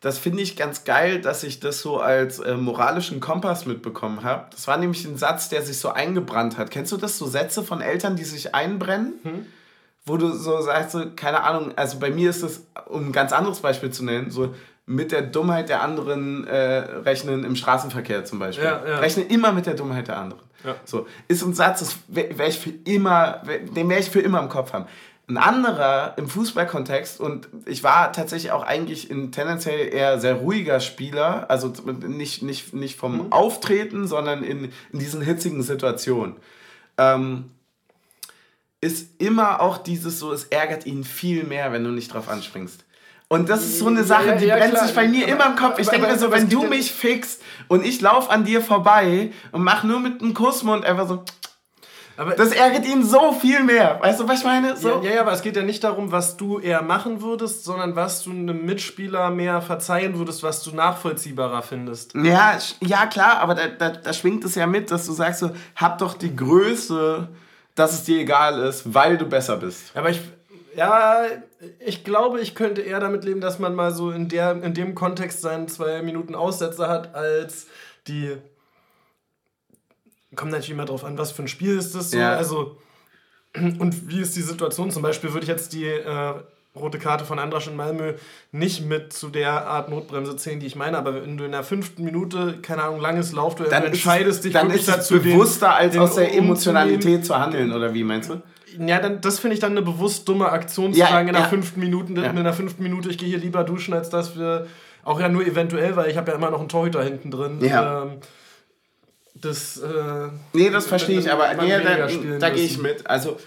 das finde ich ganz geil, dass ich das so als äh, moralischen Kompass mitbekommen habe. Das war nämlich ein Satz, der sich so eingebrannt hat. Kennst du das, so Sätze von Eltern, die sich einbrennen? Wo du so sagst, so, keine Ahnung, also bei mir ist das, um ein ganz anderes Beispiel zu nennen, so mit der Dummheit der anderen äh, rechnen im Straßenverkehr zum Beispiel. Ja, ja. Rechne immer mit der Dummheit der anderen. Ja. So, ist ein Satz, das werde werd ich für immer, den werde ich für immer im Kopf haben. Ein anderer im Fußballkontext und ich war tatsächlich auch eigentlich ein tendenziell eher sehr ruhiger Spieler, also nicht, nicht, nicht vom Auftreten, sondern in, in diesen hitzigen Situationen. Ähm, ist immer auch dieses so, es ärgert ihn viel mehr, wenn du nicht drauf anspringst. Und das ist so eine Sache, Ja, die ja, brennt klar. sich bei mir Aber- immer im Kopf. Ich aber- denke mir so, wenn du mich fixst und ich laufe an dir vorbei und mach nur mit einem Kussmund einfach so, Aber das ärgert ihn so viel mehr. Weißt du, was ich meine? So. Ja, ja, ja, aber es geht ja nicht darum, was du eher machen würdest, sondern was du einem Mitspieler mehr verzeihen würdest, was du nachvollziehbarer findest. Ja, ja klar, aber da, da, da schwingt es ja mit, dass du sagst so, hab doch die Größe, dass es dir egal ist, weil du besser bist. Aber ich, ja, ich glaube, ich könnte eher damit leben, dass man mal so in, der, in dem Kontext seinen zwei Minuten Aussetzer hat, als die. Kommt natürlich immer drauf an, was für ein Spiel ist das so. Ja. Also, und wie ist die Situation? Zum Beispiel würde ich jetzt die äh, rote Karte von Andrasch in Malmö nicht mit zu der Art Notbremse zählen, die ich meine, aber wenn du in der fünften Minute, keine Ahnung, langes Laufduell dann entscheidest dich dann ist dazu bewusster als den aus der Emotionalität zu handeln, oder wie meinst du? Ja, dann, das finde ich dann eine bewusst dumme Aktion zu ja, sagen in der ja. fünften Minute, ja. in der fünften Minute, ich gehe hier lieber duschen, als dass wir auch ja nur eventuell, weil ich habe ja immer noch einen Torhüter hinten drin. Ja. Ähm, das, äh, nee, das verstehe ich, aber nee, da, da gehe ich mit. Also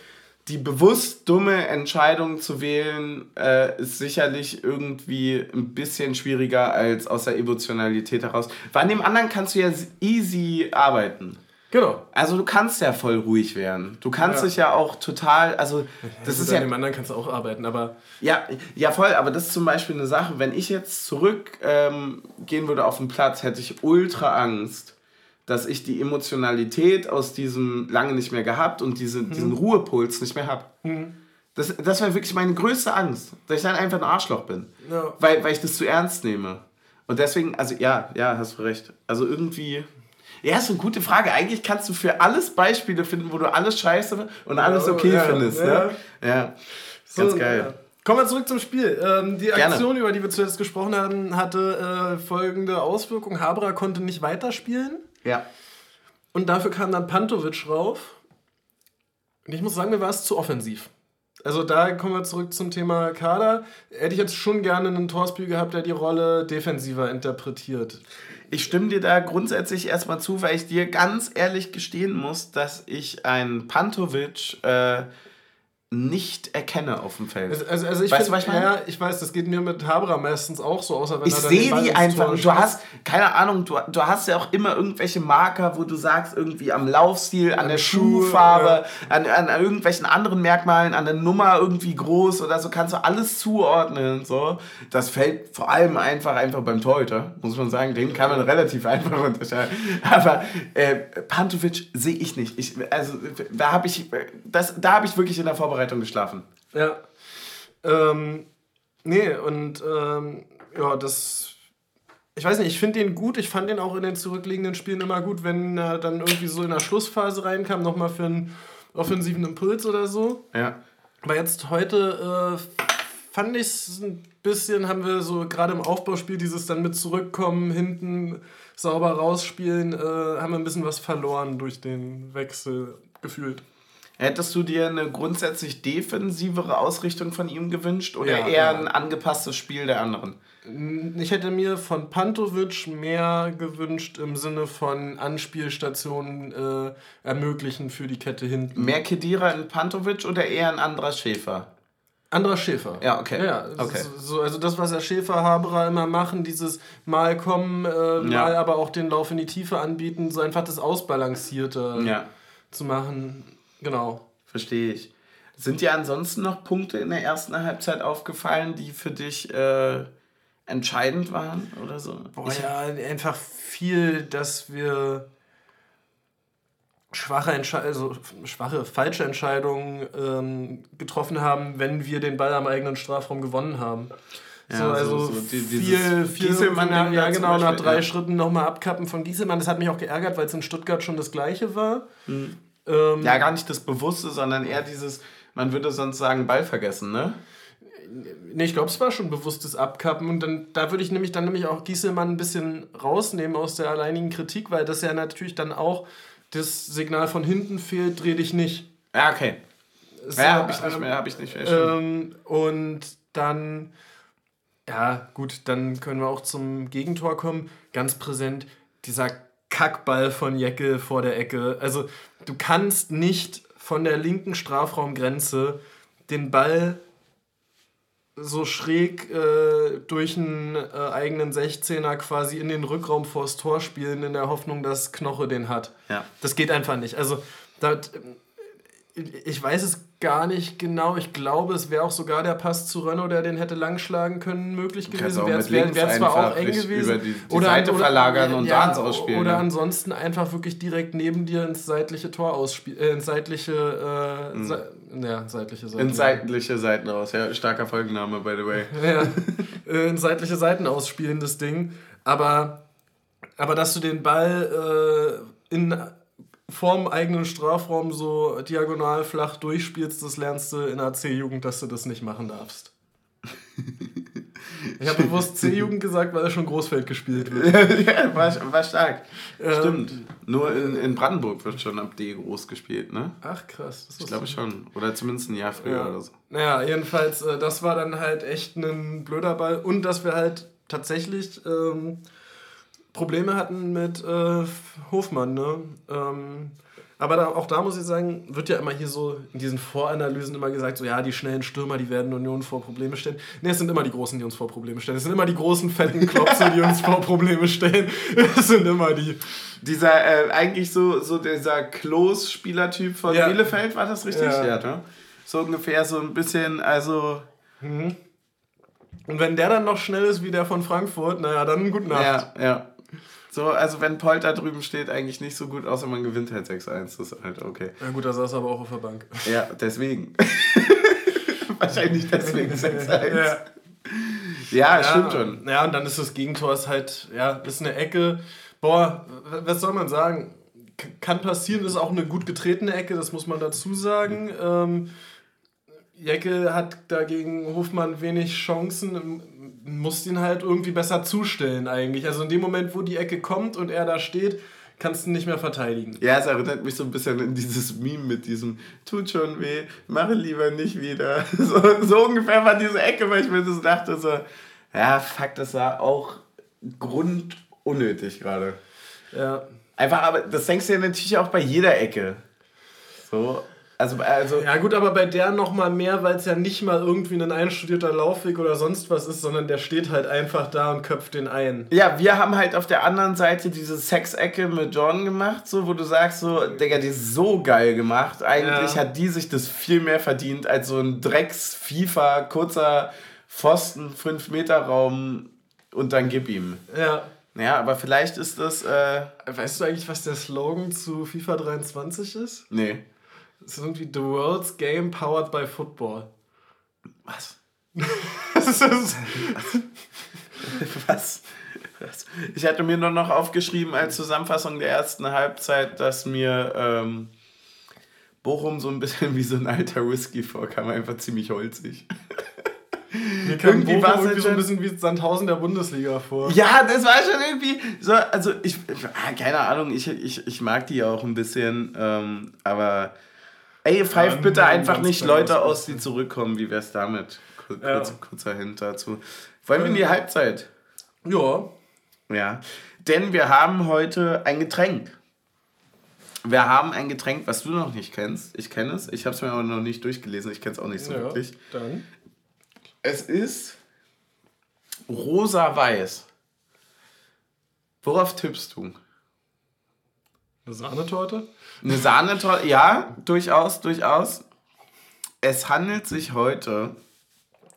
die bewusst dumme Entscheidung zu wählen, äh, ist sicherlich irgendwie ein bisschen schwieriger als aus der Emotionalität heraus. Weil an dem anderen kannst du ja easy arbeiten. Genau. Also du kannst ja voll ruhig werden. Du kannst ja. dich ja auch total, also das ja, ist ja... An dem anderen kannst du auch arbeiten, aber... Ja, ja voll, aber das ist zum Beispiel eine Sache, wenn ich jetzt zurück ähm, gehen würde auf den Platz, hätte ich ultra Angst, dass ich die Emotionalität aus diesem lange nicht mehr gehabt und diese, hm. diesen Ruhepuls nicht mehr habe. Hm. Das, das war wirklich meine größte Angst, dass ich dann einfach ein Arschloch bin. Ja. Weil, weil ich das zu ernst nehme. Und deswegen, also ja, ja, hast du recht. Also irgendwie... Ja, ist eine gute Frage. Eigentlich kannst du für alles Beispiele finden, wo du alles scheiße und alles okay ja, findest. Ja, ne? ja. So, ganz geil. Kommen wir zurück zum Spiel. Ähm, die Aktion, Gerne. über die wir zuletzt gesprochen haben, hatte äh, folgende Auswirkung. Habra konnte nicht weiterspielen. Ja. Und dafür kam dann Pantovic rauf. Und ich muss sagen, mir war es zu offensiv. Also da kommen wir zurück zum Thema Kader. Hätte ich jetzt schon gerne einen Torspiel gehabt, der die Rolle defensiver interpretiert. Ich stimme dir da grundsätzlich erstmal zu, weil ich dir ganz ehrlich gestehen muss, dass ich einen Pantovic äh, nicht erkenne auf dem Feld. Also, also, also ich weißt find, du, was ich meine? Ja, ich weiß, das geht mir mit Habra meistens auch so, außer wenn ich sehe die einfach. Du hast, keine Ahnung, du, du hast ja auch immer irgendwelche Marker, wo du sagst, irgendwie am Laufstil, an, an der Schuhe, Schuhfarbe, ja. an, an irgendwelchen anderen Merkmalen, an der Nummer irgendwie groß oder so, kannst du alles zuordnen. So. Das fällt vor allem einfach, einfach beim Torhüter, muss man sagen. Den kann man relativ einfach unterscheiden. Aber äh, Pantovic sehe ich nicht. Ich, also da habe ich, das, da habe ich wirklich in der Vorbereitung Vorbereitung geschlafen. Ja. Ähm, nee, und ähm, ja, das. Ich weiß nicht, ich finde den gut. Ich fand den auch in den zurückliegenden Spielen immer gut, wenn er dann irgendwie so in der Schlussphase reinkam, nochmal für einen offensiven Impuls oder so. Ja. Aber jetzt heute äh, fand ich es ein bisschen, haben wir so gerade im Aufbauspiel dieses dann mit zurückkommen, hinten sauber rausspielen, äh, haben wir ein bisschen was verloren durch den Wechsel gefühlt. Hättest du dir eine grundsätzlich defensivere Ausrichtung von ihm gewünscht oder ja, eher ja. ein angepasstes Spiel der anderen? Ich hätte mir von Pantovic mehr gewünscht im Sinne von Anspielstationen äh, ermöglichen für die Kette hinten. Mehr Kedira in Pantovic oder eher ein anderer Schäfer? Anderer Schäfer. Ja, okay. Ja, okay. So, also das, was der Schäfer, Haberer immer machen, dieses mal kommen, äh, mal aber auch den Lauf in die Tiefe anbieten, so einfach das Ausbalancierte ja. zu machen. Genau. Verstehe ich. Sind dir ansonsten noch Punkte in der ersten Halbzeit aufgefallen, die für dich äh, entscheidend waren oder so? Boah, ich, ja, einfach viel, dass wir schwache, Entsche also schwache falsche Entscheidungen ähm, getroffen haben, wenn wir den Ball am eigenen Strafraum gewonnen haben. Ja, so, also so, so die, viel, viel Gieselmann, ja, ja genau, nach drei ja. Schritten nochmal abkappen von Gieselmann. Das hat mich auch geärgert, weil es in Stuttgart schon das gleiche war. Mhm. Ähm, ja, gar nicht das Bewusste, sondern eher dieses, man würde sonst sagen, Ball vergessen, ne? Nee, ich glaube, es war schon bewusstes Abkappen und dann, da würde ich nämlich dann nämlich auch Gieselmann ein bisschen rausnehmen aus der alleinigen Kritik, weil das ja natürlich dann auch das Signal von hinten fehlt, dreh dich nicht. Ja, okay. So, ja, habe ich nicht mehr, habe ich nicht mehr. Ähm, und dann, ja, gut, dann können wir auch zum Gegentor kommen. Ganz präsent, dieser Kackball von Jecke vor der Ecke. Also du kannst nicht von der linken Strafraumgrenze den Ball so schräg äh, durch einen äh, eigenen 16er quasi in den Rückraum vors Tor spielen, in der Hoffnung, dass Knoche den hat. Ja. Das geht einfach nicht. Also, das, ich weiß es gar nicht genau. Ich glaube, es wäre auch sogar der Pass zu Renault, der den hätte langschlagen können, möglich gewesen. Wäre wär, wär zwar auch eng gewesen. Über die, die oder, Seite oder, verlagern und ja, da ausspielen. Oder ja. ansonsten einfach wirklich direkt neben dir ins seitliche Tor ausspielen. Äh, ins seitliche, äh, mhm. Se ja, seitliche Seiten. Ins seitliche Seiten aus. Ja, starker Folgenname, by the way. ja, äh, in seitliche Seiten ausspielen, das Ding. Aber, aber dass du den Ball äh, in vorm eigenen Strafraum so diagonal flach durchspielst, das lernst du in der C-Jugend, dass du das nicht machen darfst. Ich habe bewusst C-Jugend gesagt, weil er schon Großfeld gespielt wird. ja, war, war stark. Ähm, Stimmt. Nur in, in Brandenburg wird schon ab D groß gespielt, ne? Ach krass. ich glaube schon. Oder zumindest ein Jahr früher ja. oder so. Naja, jedenfalls, äh, das war dann halt echt ein blöder Ball. Und dass wir halt tatsächlich ähm, Probleme hatten mit äh, Hofmann, ne? Ähm, aber da, auch da muss ich sagen, wird ja immer hier so in diesen Voranalysen immer gesagt, so ja, die schnellen Stürmer, die werden Union vor Probleme stellen. Ne, es sind immer die Großen, die uns vor Probleme stellen. Es sind immer die großen, fetten Klopse, die uns vor Probleme stellen. Es sind immer die. Dieser, äh, eigentlich so, so dieser Klos-Spielertyp von ja. Bielefeld, war das richtig? Ja. ja ne? So ungefähr so ein bisschen, also... Mhm. Und wenn der dann noch schnell ist wie der von Frankfurt, naja, dann gute Nacht. Ja, ja. So, also wenn Polter drüben steht, eigentlich nicht so gut, außer man gewinnt halt 6-1. Das ist halt okay. Ja gut, da saß er aber auch auf der Bank. Ja, deswegen. Wahrscheinlich deswegen 6-1. Ja. Ja, ja, stimmt schon. Ja, und dann ist das Gegentor ist halt, ja, ist eine Ecke. Boah, was soll man sagen? kann passieren, ist auch eine gut getretene Ecke, das muss man dazu sagen. Ähm, Jecke hat dagegen Hofmann wenig Chancen musst ihn halt irgendwie besser zustellen eigentlich. Also in dem Moment, wo die Ecke kommt und er da steht, kannst du nicht mehr verteidigen. Ja, es erinnert mich so ein bisschen an dieses Meme mit diesem tut schon weh, mache lieber nicht wieder. So, so ungefähr war diese Ecke, weil ich mir das dachte so, ja, fuck, das war auch grundunnötig gerade. Ja. Einfach, aber das denkst du ja natürlich auch bei jeder Ecke. So, also, also ja gut, aber bei der noch mal mehr, weil es ja nicht mal irgendwie ein einstudierter Laufweg oder sonst was ist, sondern der steht halt einfach da und köpft den ein. Ja, wir haben halt auf der anderen Seite diese Sexecke mit John gemacht, so wo du sagst so, Digga, die ist so geil gemacht. Eigentlich ja. hat die sich das viel mehr verdient als so ein Drecks FIFA kurzer Pfosten 5 Meter Raum und dann gib ihm. Ja. Ja, aber vielleicht ist das. Äh weißt du eigentlich, was der Slogan zu FIFA 23 ist? Nee. Das ist irgendwie The World's Game Powered by Football. Was? Was? Was? Ich hatte mir nur noch aufgeschrieben als Zusammenfassung der ersten Halbzeit, dass mir ähm, Bochum so ein bisschen wie so ein alter Whisky vorkam, einfach ziemlich holzig. Mir kam irgendwie war es irgendwie so ein bisschen wie Sandhausen der Bundesliga vor. Ja, das war schon irgendwie so, also ich, ah, keine Ahnung, ich, ich, ich mag die auch ein bisschen, ähm, aber Ey, pfeift ja, bitte einfach nicht Leute aus, die zurückkommen. Wie wär's damit? Kur ja. kurz, kurzer Hint dazu. Wollen wir in die Halbzeit? Ja. Ja. Denn wir haben heute ein Getränk. Wir haben ein Getränk, was du noch nicht kennst. Ich kenne es. Ich habe es mir aber noch nicht durchgelesen. Ich kenne es auch nicht so ja, wirklich. Dann. Es ist rosa-weiß. Worauf tippst du? Eine Sahnetorte? Eine Sahnetorte, ja, durchaus, durchaus. Es handelt sich heute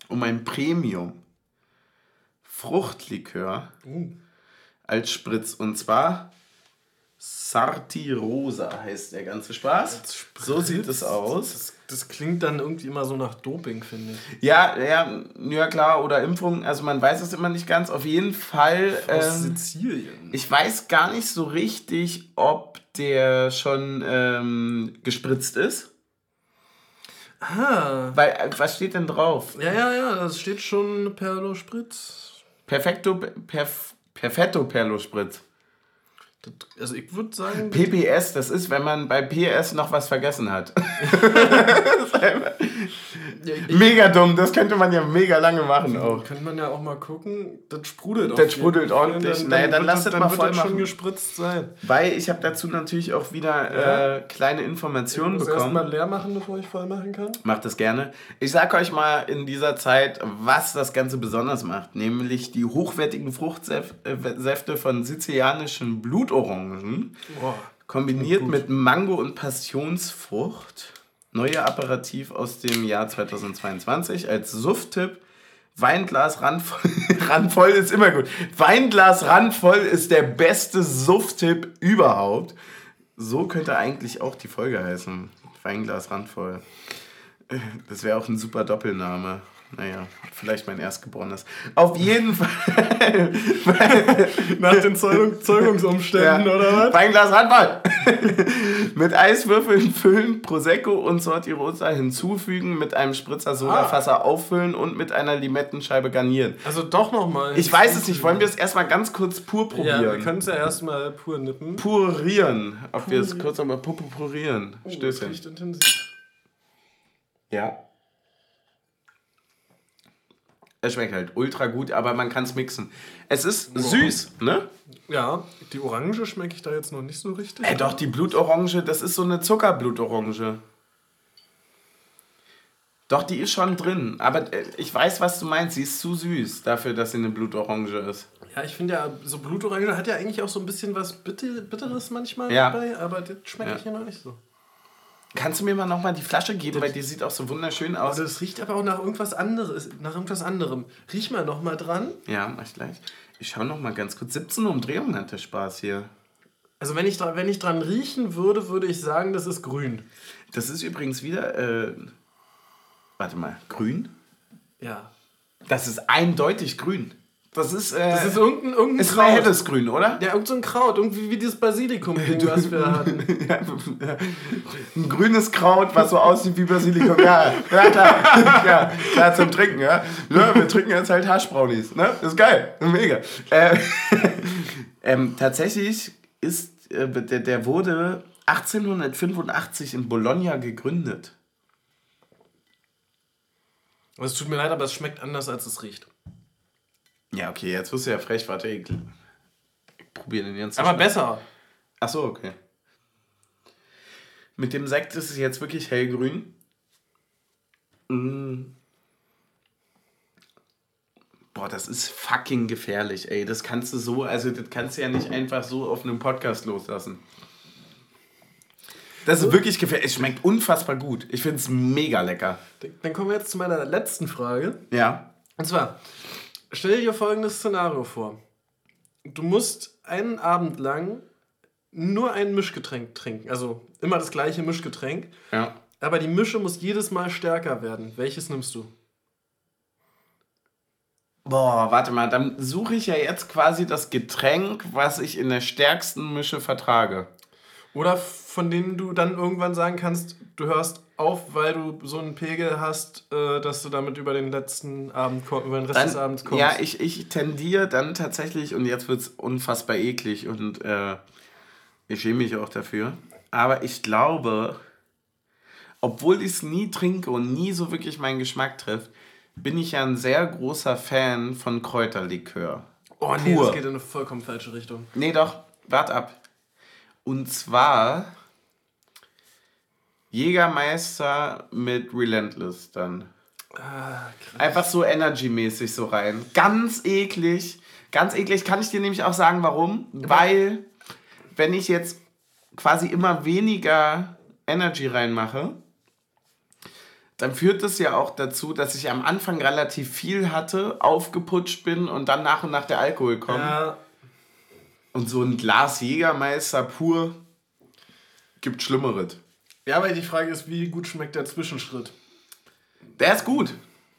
um ein Premium Fruchtlikör uh. als Spritz. Und zwar Sarti Rosa heißt der ganze Spaß. So sieht es aus. Das, klingt dann irgendwie immer so nach Doping, finde ich. Ja, ja, ja klar, oder Impfung. Also man weiß es immer nicht ganz. Auf jeden Fall. Aus ähm, Sizilien. Ich weiß gar nicht so richtig, ob der schon ähm, gespritzt ist. Ah. Weil, äh, was steht denn drauf? Ja, ja, ja, das steht schon Perlo Spritz. Perfekto, perf, Perfetto Perlo Spritz. Also ich würde sagen. PPS, das ist, wenn man bei PS noch was vergessen hat. mega dumm, das könnte man ja mega lange machen auch. Könnte man ja auch mal gucken, das sprudelt auch. Das sprudelt ordentlich. Dann, naja, dann, dann lass das mal voll machen. schon gespritzt sein. Weil ich habe dazu natürlich auch wieder ja. äh, kleine Informationen ich muss bekommen. erstmal leer machen, bevor ich voll machen kann. Macht das gerne. Ich sage euch mal in dieser Zeit, was das Ganze besonders macht. Nämlich die hochwertigen Fruchtsäfte von sizilianischen Blut Blutorangen. Boah, kombiniert mit Mango und Passionsfrucht. Neuer Apparativ aus dem Jahr 2022 als Suft-Tipp. Weinglas randvoll, randvoll ist immer gut. Weinglas randvoll ist der beste Suft-Tipp überhaupt. So könnte eigentlich auch die Folge heißen. Weinglas randvoll. Das wäre auch ein super Doppelname. Naja, vielleicht mein erstgeborenes. Auf jeden Fall. Nach den Zeug Zeugungsumständen, ja. oder was? Weinglas Handball. mit Eiswürfeln füllen, Prosecco und Sortirosa hinzufügen, mit einem Spritzer Sodafasser ah. auffüllen und mit einer Limettenscheibe garnieren. Also doch nochmal. Ich weiß es nicht. Wollen wir es erstmal ganz kurz pur probieren? Ja, wir können es ja erstmal pur nippen. Purieren. Ob Pur wir es kurz einmal purieren. Oh, Stößchen. Das riecht intensiv. Ja. Es schmeckt halt ultra gut, aber man kann es mixen. Es ist oh. süß, ne? Ja, die Orange schmecke ich da jetzt noch nicht so richtig. Äh, doch, die Blutorange, das ist so eine Zuckerblutorange. Doch, die ist schon drin. Aber äh, ich weiß, was du meinst. Sie ist zu süß dafür, dass sie eine Blutorange ist. Ja, ich finde ja, so Blutorange hat ja eigentlich auch so ein bisschen was Bitteres manchmal ja. dabei, aber das schmeckt ja. hier noch nicht so. Kannst du mir mal nochmal die Flasche geben, das weil die sieht auch so wunderschön aus. Das riecht aber auch nach irgendwas anderes, nach irgendwas anderem. Riech mal nochmal dran. Ja, mach ich gleich. Ich schau nochmal ganz kurz. 17 Umdrehungen hat der Spaß hier. Also wenn ich, wenn ich dran riechen würde, würde ich sagen, das ist grün. Das ist übrigens wieder, äh, warte mal, grün? Ja. Das ist eindeutig grün. Das ist, äh, das ist irgendein, irgendein ist Kraut. helles Grün, oder? Ja, irgendein so Kraut. Irgendwie wie dieses Basilikum, was wir hatten. ja, ein grünes Kraut, was so aussieht wie Basilikum. Ja, ja klar. ja, klar zum Trinken, ja. ja. Wir trinken jetzt halt Haschbrownies. Ne? Das ist geil. Mega. Äh, ähm, tatsächlich ist, äh, der, der wurde 1885 in Bologna gegründet. Es tut mir leid, aber es schmeckt anders, als es riecht. Ja, okay, jetzt wirst du ja frech. Warte, ich, ich probiere den jetzt. Aber schnell. besser. Ach so, okay. Mit dem Sekt ist es jetzt wirklich hellgrün. Mm. Boah, das ist fucking gefährlich, ey. Das kannst du so, also das kannst du ja nicht einfach so auf einem Podcast loslassen. Das ist wirklich gefährlich. Es schmeckt unfassbar gut. Ich finde es mega lecker. Dann kommen wir jetzt zu meiner letzten Frage. Ja. Und zwar, Stell dir folgendes Szenario vor. Du musst einen Abend lang nur ein Mischgetränk trinken. Also immer das gleiche Mischgetränk. Ja. Aber die Mische muss jedes Mal stärker werden. Welches nimmst du? Boah, warte mal, dann suche ich ja jetzt quasi das Getränk, was ich in der stärksten Mische vertrage. Oder von denen du dann irgendwann sagen kannst, du hörst auf, weil du so einen Pegel hast, äh, dass du damit über den letzten Abend, über den Rest dann, des Abends kommst. Ja, ich, ich tendiere dann tatsächlich, und jetzt wird es unfassbar eklig und äh, ich schäme mich auch dafür, aber ich glaube, obwohl ich es nie trinke und nie so wirklich meinen Geschmack trifft, bin ich ja ein sehr großer Fan von Kräuterlikör. Oh nee, Pur. das geht in eine vollkommen falsche Richtung. Nee, doch, wart ab. Und zwar Jägermeister mit Relentless dann. Ah, Einfach so energy-mäßig so rein. Ganz eklig. Ganz eklig. Kann ich dir nämlich auch sagen, warum? Weil, wenn ich jetzt quasi immer weniger Energy reinmache, dann führt das ja auch dazu, dass ich am Anfang relativ viel hatte, aufgeputscht bin und dann nach und nach der Alkohol kommt. Ja. Und so ein Glas Jägermeister pur gibt Schlimmeres. Ja, aber die Frage ist, wie gut schmeckt der Zwischenschritt? Der ist gut.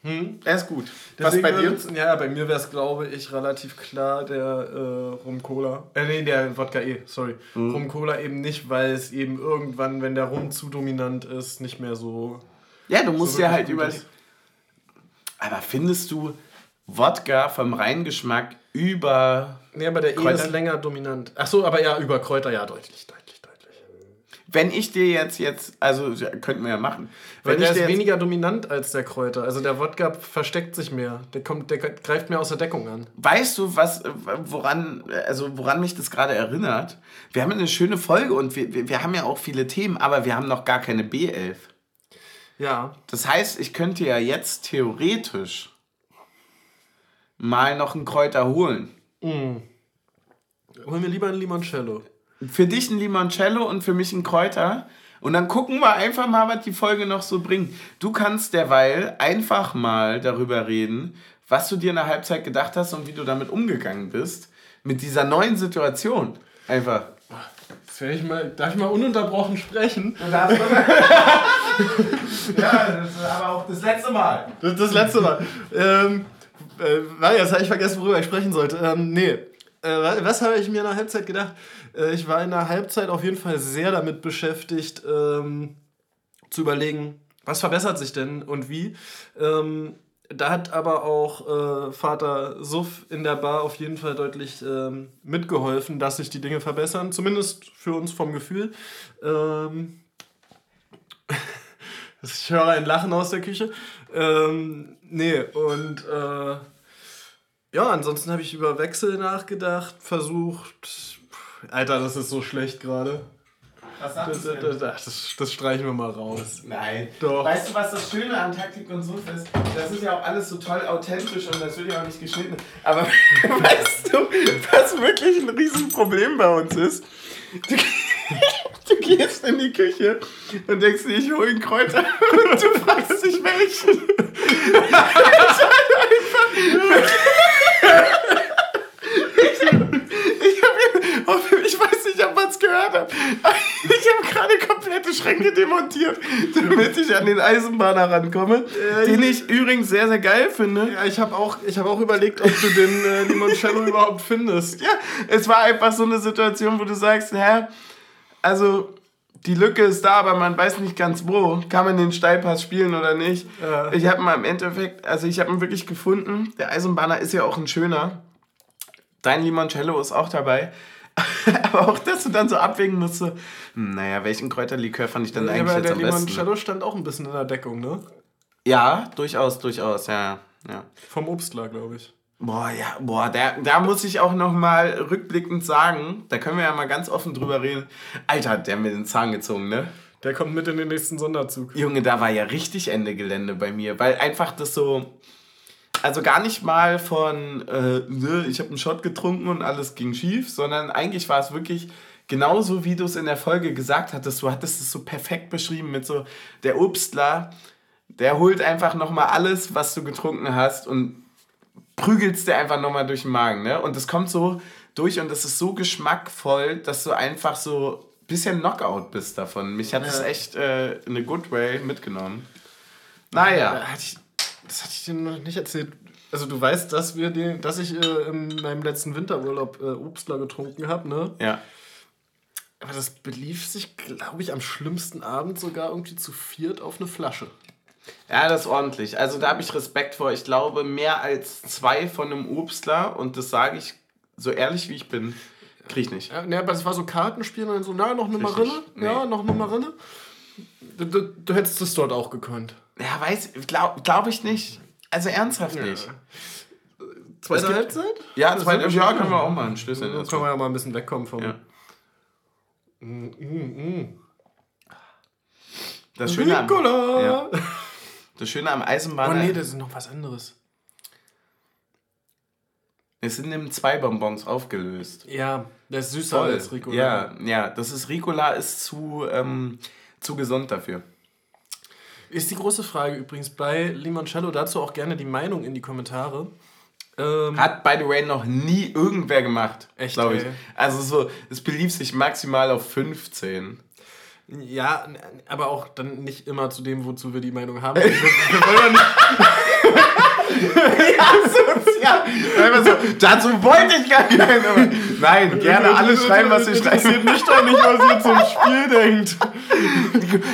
Hm? Der ist gut. Deswegen Was bei dir? Ja, bei mir wäre es, glaube ich, relativ klar der äh, Rum-Cola. Äh, nee, der Wodka E, sorry. Mhm. Rum-Cola eben nicht, weil es eben irgendwann, wenn der Rum zu dominant ist, nicht mehr so. Ja, du musst so ja halt über. Aber findest du Wodka vom Reingeschmack über. Nee, aber der E ist länger dominant. Ach so, aber ja, über Kräuter, ja, deutlich, deutlich. Wenn ich dir jetzt, jetzt also könnten wir ja machen. Weil der ist weniger dominant als der Kräuter. Also der Wodka versteckt sich mehr. Der, kommt, der greift mehr aus der Deckung an. Weißt du, was, woran, also woran mich das gerade erinnert? Wir haben eine schöne Folge und wir, wir, wir haben ja auch viele Themen, aber wir haben noch gar keine B11. Ja. Das heißt, ich könnte ja jetzt theoretisch mal noch einen Kräuter holen. Mm. Holen wir lieber einen Limoncello. Für dich ein Limoncello und für mich ein Kräuter. Und dann gucken wir einfach mal, was die Folge noch so bringt. Du kannst derweil einfach mal darüber reden, was du dir in der Halbzeit gedacht hast und wie du damit umgegangen bist. Mit dieser neuen Situation. Einfach. Jetzt werde ich mal, darf ich mal ununterbrochen sprechen? ja, das ist aber auch das letzte Mal. Das, das letzte Mal. ähm, äh, jetzt habe ich vergessen, worüber ich sprechen sollte. Ähm, nee. Äh, was habe ich mir in der Halbzeit gedacht? Äh, ich war in der Halbzeit auf jeden Fall sehr damit beschäftigt, ähm, zu überlegen, was verbessert sich denn und wie. Ähm, da hat aber auch äh, Vater Suff in der Bar auf jeden Fall deutlich ähm, mitgeholfen, dass sich die Dinge verbessern. Zumindest für uns vom Gefühl. Ähm, ich höre ein Lachen aus der Küche. Ähm, nee, und äh, ja, ansonsten habe ich über Wechsel nachgedacht, versucht. Alter, das ist so schlecht gerade. Was das, das, das, das, streichen wir mal raus. Nein. Doch. Weißt du, was das Schöne an Taktik und Suff ist? Das ist ja auch alles so toll authentisch und das wird ja auch nicht geschnitten. Aber weißt du, was wirklich ein Riesenproblem bei uns ist? Du, gehst in die Küche und denkst dir, ich hole einen Kräuter und du fragst dich welchen. Das ist halt einfach. Ich weiß nicht, ob man es gehört hat. Ich habe gerade komplette Schränke demontiert, damit ich an den Eisenbahner rankomme. Äh, den ich übrigens sehr, sehr geil finde. Ja, ich habe auch, hab auch überlegt, ob du den äh, Limoncello überhaupt findest. Ja, es war einfach so eine Situation, wo du sagst, hä, also die Lücke ist da, aber man weiß nicht ganz wo. Kann man den Steilpass spielen oder nicht? Ja. Ich habe mal im Endeffekt, also ich habe ihn wirklich gefunden. Der Eisenbahner ist ja auch ein schöner. Dein Limoncello ist auch dabei. aber auch, dass du dann so abwägen musst, so, hm, naja, welchen Kräuterlikör fand ich dann ja, eigentlich aber jetzt am besten? Der Limoncello stand auch ein bisschen in der Deckung, ne? Ja, durchaus, durchaus, ja. ja. Vom Obstler, glaube ich. Boah, ja, boah, da, da muss ich auch noch mal rückblickend sagen, da können wir ja mal ganz offen drüber reden. Alter, hat der mir den Zahn gezogen, ne? Der kommt mit in den nächsten Sonderzug. Junge, da war ja richtig Ende Gelände bei mir, weil einfach das so, also gar nicht mal von, äh, ne, ich habe einen Shot getrunken und alles ging schief, sondern eigentlich war es wirklich genauso, wie du es in der Folge gesagt hattest. Du hattest es so perfekt beschrieben mit so, der Obstler, der holt einfach nochmal alles, was du getrunken hast und prügelst dir einfach nochmal durch den Magen. Ne? Und es kommt so durch und es ist so geschmackvoll, dass du einfach so ein bisschen Knockout bist davon. Mich hat es ja. echt äh, in a good way mitgenommen. Naja. Ja, das hatte ich dir noch nicht erzählt. Also du weißt, dass wir den, dass ich äh, in meinem letzten Winterurlaub äh, Obstler getrunken habe, ne? Ja. Aber das belief sich, glaube ich, am schlimmsten Abend sogar irgendwie zu viert auf eine Flasche. Ja, das ist ordentlich. Also da habe ich Respekt vor. Ich glaube, mehr als zwei von einem Obstler, und das sage ich so ehrlich wie ich bin, kriege ich nicht. Ja, ne, aber es war so Kartenspiel und dann so, na, noch eine Richtig. Marille? Nee. Ja, noch eine Marille? Du, du, du hättest es dort auch gekonnt. Ja, weiß, glaube glaub ich nicht. Also ernsthaft nicht. Zweite Halbzeit? Ja, zweite Ja, können wir auch mal ein Schlüssel. Dann können wir ja mal ein bisschen wegkommen vom. Ja. Mm, mm, mm. Das Schöne am, ja. Das Schöne am Eisenbahn. Oh nee, das ist noch was anderes. Es sind eben zwei Bonbons aufgelöst. Ja, das ist süßer Voll. als Ricola. Ja, ja, das ist Ricola ist zu, ähm, zu gesund dafür. Ist die große Frage übrigens bei Limoncello. Dazu auch gerne die Meinung in die Kommentare. Ähm, Hat, by the way, noch nie irgendwer gemacht. Echt, glaube ich. Ey. Also so, es belief sich maximal auf 15. Ja, aber auch dann nicht immer zu dem, wozu wir die Meinung haben. wir, wir wollen ja nicht ja, sozial. So, dazu wollte ich gar nicht. Nein, gerne alles schreiben, was ihr schreibt. Interessiert mich doch nicht, was ihr zum Spiel denkt.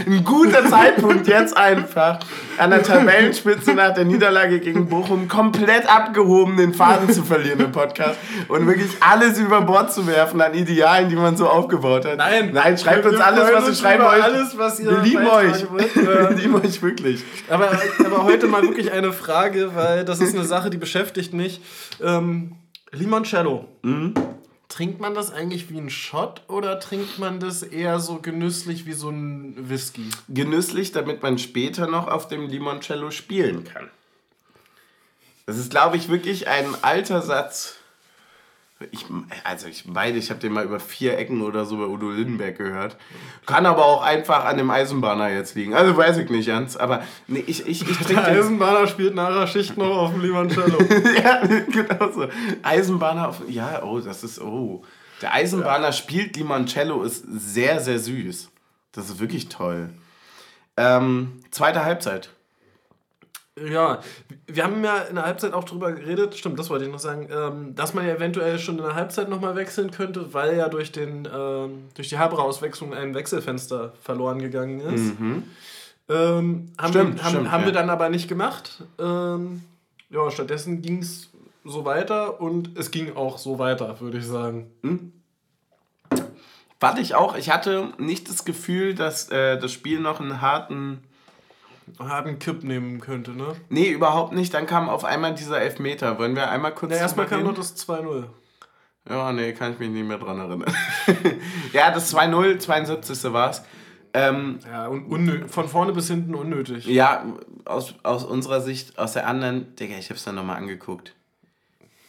Ein guter Zeitpunkt jetzt einfach an der Tabellenspitze nach der Niederlage gegen Bochum komplett abgehoben, den Faden zu verlieren im Podcast und wirklich alles über Bord zu werfen an Idealen, die man so aufgebaut hat. Nein, nein, schreibt uns alles, was ihr schreiben wollt. Alles, was ihr Wir lieben euch. Wir lieben euch wirklich. Aber, aber heute mal wirklich eine Frage, weil das ist eine Sache, die beschäftigt mich. Ähm, Limoncello. Mhm. Trinkt man das eigentlich wie ein Shot oder trinkt man das eher so genüsslich wie so ein Whisky? Genüsslich, damit man später noch auf dem Limoncello spielen kann. Das ist, glaube ich, wirklich ein alter Satz ich, also ich meine, ich habe den mal über vier Ecken oder so bei Udo Lindenberg gehört. Kann aber auch einfach an dem Eisenbahner jetzt liegen. Also weiß ich nicht, Jans. Aber nee, ich, ich, ich Der Eisenbahner spielt nachher Schicht noch auf dem Limoncello. ja, genau so. Eisenbahner auf. Ja, oh, das ist. Oh. Der Eisenbahner ja. spielt Limoncello, ist sehr, sehr süß. Das ist wirklich toll. Ähm, zweite Halbzeit. Ja, wir haben ja in der Halbzeit auch drüber geredet, stimmt, das wollte ich noch sagen, ähm, dass man ja eventuell schon in der Halbzeit nochmal wechseln könnte, weil ja durch, den, ähm, durch die Haberer-Auswechslung ein Wechselfenster verloren gegangen ist. Mhm. Ähm, haben stimmt, wir, haben, stimmt, haben ja. wir dann aber nicht gemacht. Ähm, ja, stattdessen ging es so weiter und es ging auch so weiter, würde ich sagen. Mhm. Warte ich auch, ich hatte nicht das Gefühl, dass äh, das Spiel noch einen harten harten Kipp nehmen könnte, ne? Nee, überhaupt nicht. Dann kam auf einmal dieser Elfmeter. Wollen wir einmal kurz. Ja, erstmal kam nur das 2-0. Ja, nee, kann ich mich nicht mehr dran erinnern. ja, das 2-0, 72. war es. Ähm, ja, und von vorne bis hinten unnötig. Ja, aus, aus unserer Sicht, aus der anderen, Digga, ich hab's dann nochmal angeguckt.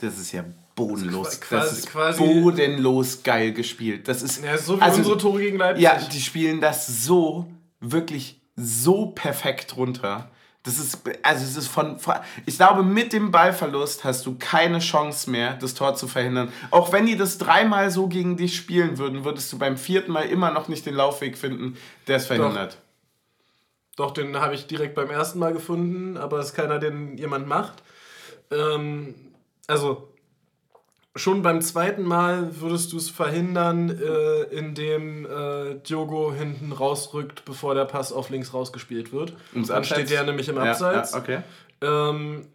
Das ist ja bodenlos. Das, quasi, das ist quasi bodenlos geil gespielt. Das ist ja, so wie also, unsere Tore gegen Leipzig. Ja, die spielen das so wirklich so perfekt runter. Das ist, also es ist von, ich glaube, mit dem Ballverlust hast du keine Chance mehr, das Tor zu verhindern. Auch wenn die das dreimal so gegen dich spielen würden, würdest du beim vierten Mal immer noch nicht den Laufweg finden, der es verhindert. Doch, Doch den habe ich direkt beim ersten Mal gefunden, aber es ist keiner, den jemand macht. Ähm, also, schon beim zweiten Mal würdest du es verhindern, äh, indem äh, Diogo hinten rausrückt, bevor der Pass auf links rausgespielt wird. Ums Dann steht der nämlich im Abseits. Ja, ja, okay. Ähm,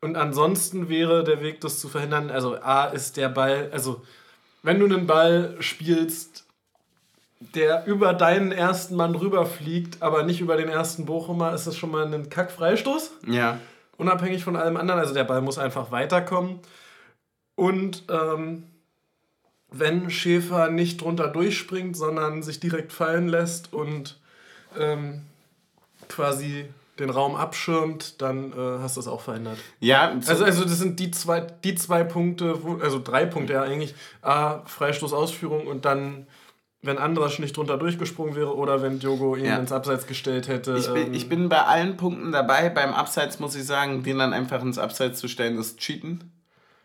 und ansonsten wäre der Weg, das zu verhindern, also A ist der Ball, also wenn du einen Ball spielst, der über deinen ersten Mann rüberfliegt, aber nicht über den ersten Bochumer, ist das schon mal ein Kackfreistoß. Ja. Unabhängig von allem anderen, also der Ball muss einfach weiterkommen. Und ähm, wenn Schäfer nicht drunter durchspringt, sondern sich direkt fallen lässt und ähm, quasi den Raum abschirmt, dann äh, hast du es auch verändert. Ja, also, also das sind die zwei, die zwei Punkte, wo, also drei Punkte ja eigentlich. A, Freistoßausführung und dann, wenn Andrasch nicht drunter durchgesprungen wäre oder wenn Diogo ihn ja. ins Abseits gestellt hätte. Ich bin, ähm, ich bin bei allen Punkten dabei. Beim Abseits muss ich sagen, den dann einfach ins Abseits zu stellen, ist Cheaten.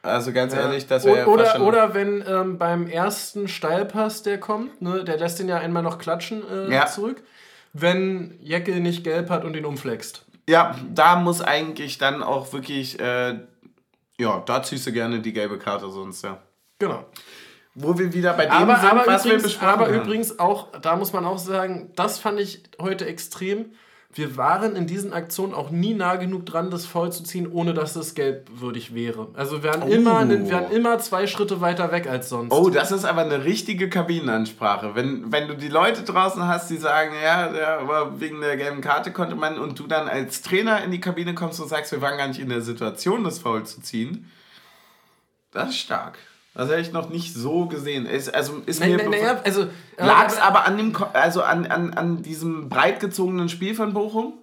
Also ganz ehrlich, das wäre oder, oder wenn ähm, beim ersten Steilpass, der kommt, ne, der lässt ihn ja einmal noch klatschen äh, ja. zurück, wenn Jeckel nicht gelb hat und ihn umflext. Ja, da muss eigentlich dann auch wirklich, äh, ja, da ziehst du gerne die gelbe Karte sonst, ja. Genau. Wo wir wieder bei dem aber, sind, aber was übrigens, wir besprochen Aber haben. übrigens auch, da muss man auch sagen, das fand ich heute extrem wir waren in diesen Aktionen auch nie nah genug dran, das voll zu ziehen, ohne dass es gelbwürdig wäre. Also wir waren, oh. immer, wir waren immer zwei Schritte weiter weg als sonst. Oh, das ist aber eine richtige Kabinenansprache. Wenn, wenn du die Leute draußen hast, die sagen, ja, ja, aber wegen der gelben Karte konnte man, und du dann als Trainer in die Kabine kommst und sagst, wir waren gar nicht in der Situation, das Foul zu ziehen, das ist stark. Das habe ich noch nicht so gesehen. Ist, also ist nein, mir nein, nein, also, lag es aber an dem also an, an, an diesem breit gezogenen Spiel von Bochum?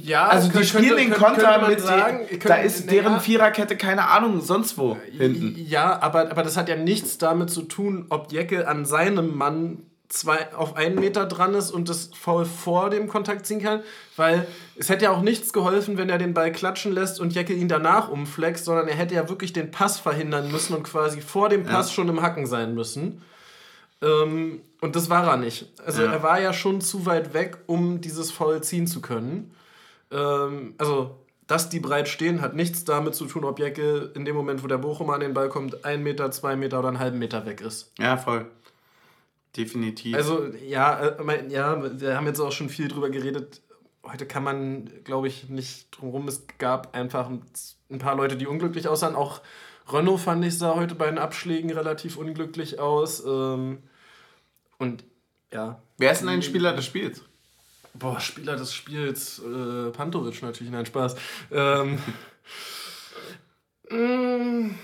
Ja, also die spielen den Konter mit sagen, die, da ist deren ja, Viererkette keine Ahnung sonst wo hinten. Ja, aber, aber das hat ja nichts damit zu tun, ob Jecke an seinem Mann zwei, auf einen Meter dran ist und das Foul vor dem Kontakt ziehen kann, weil es hätte ja auch nichts geholfen, wenn er den Ball klatschen lässt und Jecke ihn danach umflext, sondern er hätte ja wirklich den Pass verhindern müssen und quasi vor dem Pass ja. schon im Hacken sein müssen. Ähm, und das war er nicht. Also ja. er war ja schon zu weit weg, um dieses Foul ziehen zu können. Ähm, also dass die breit stehen, hat nichts damit zu tun, ob Jecke in dem Moment, wo der Bochum an den Ball kommt, ein Meter, zwei Meter oder einen halben Meter weg ist. Ja, voll. Definitiv. Also, ja, äh, ja, wir haben jetzt auch schon viel drüber geredet. Heute kann man, glaube ich, nicht drumherum. Es gab einfach ein paar Leute, die unglücklich aussahen. Auch Renault fand ich sah heute bei den Abschlägen relativ unglücklich aus. Ähm, und ja. Wer ist denn ein Spieler des Spiels? Boah, Spieler des Spiels. Äh, Pantovic natürlich, nein, Spaß. Ähm, mm,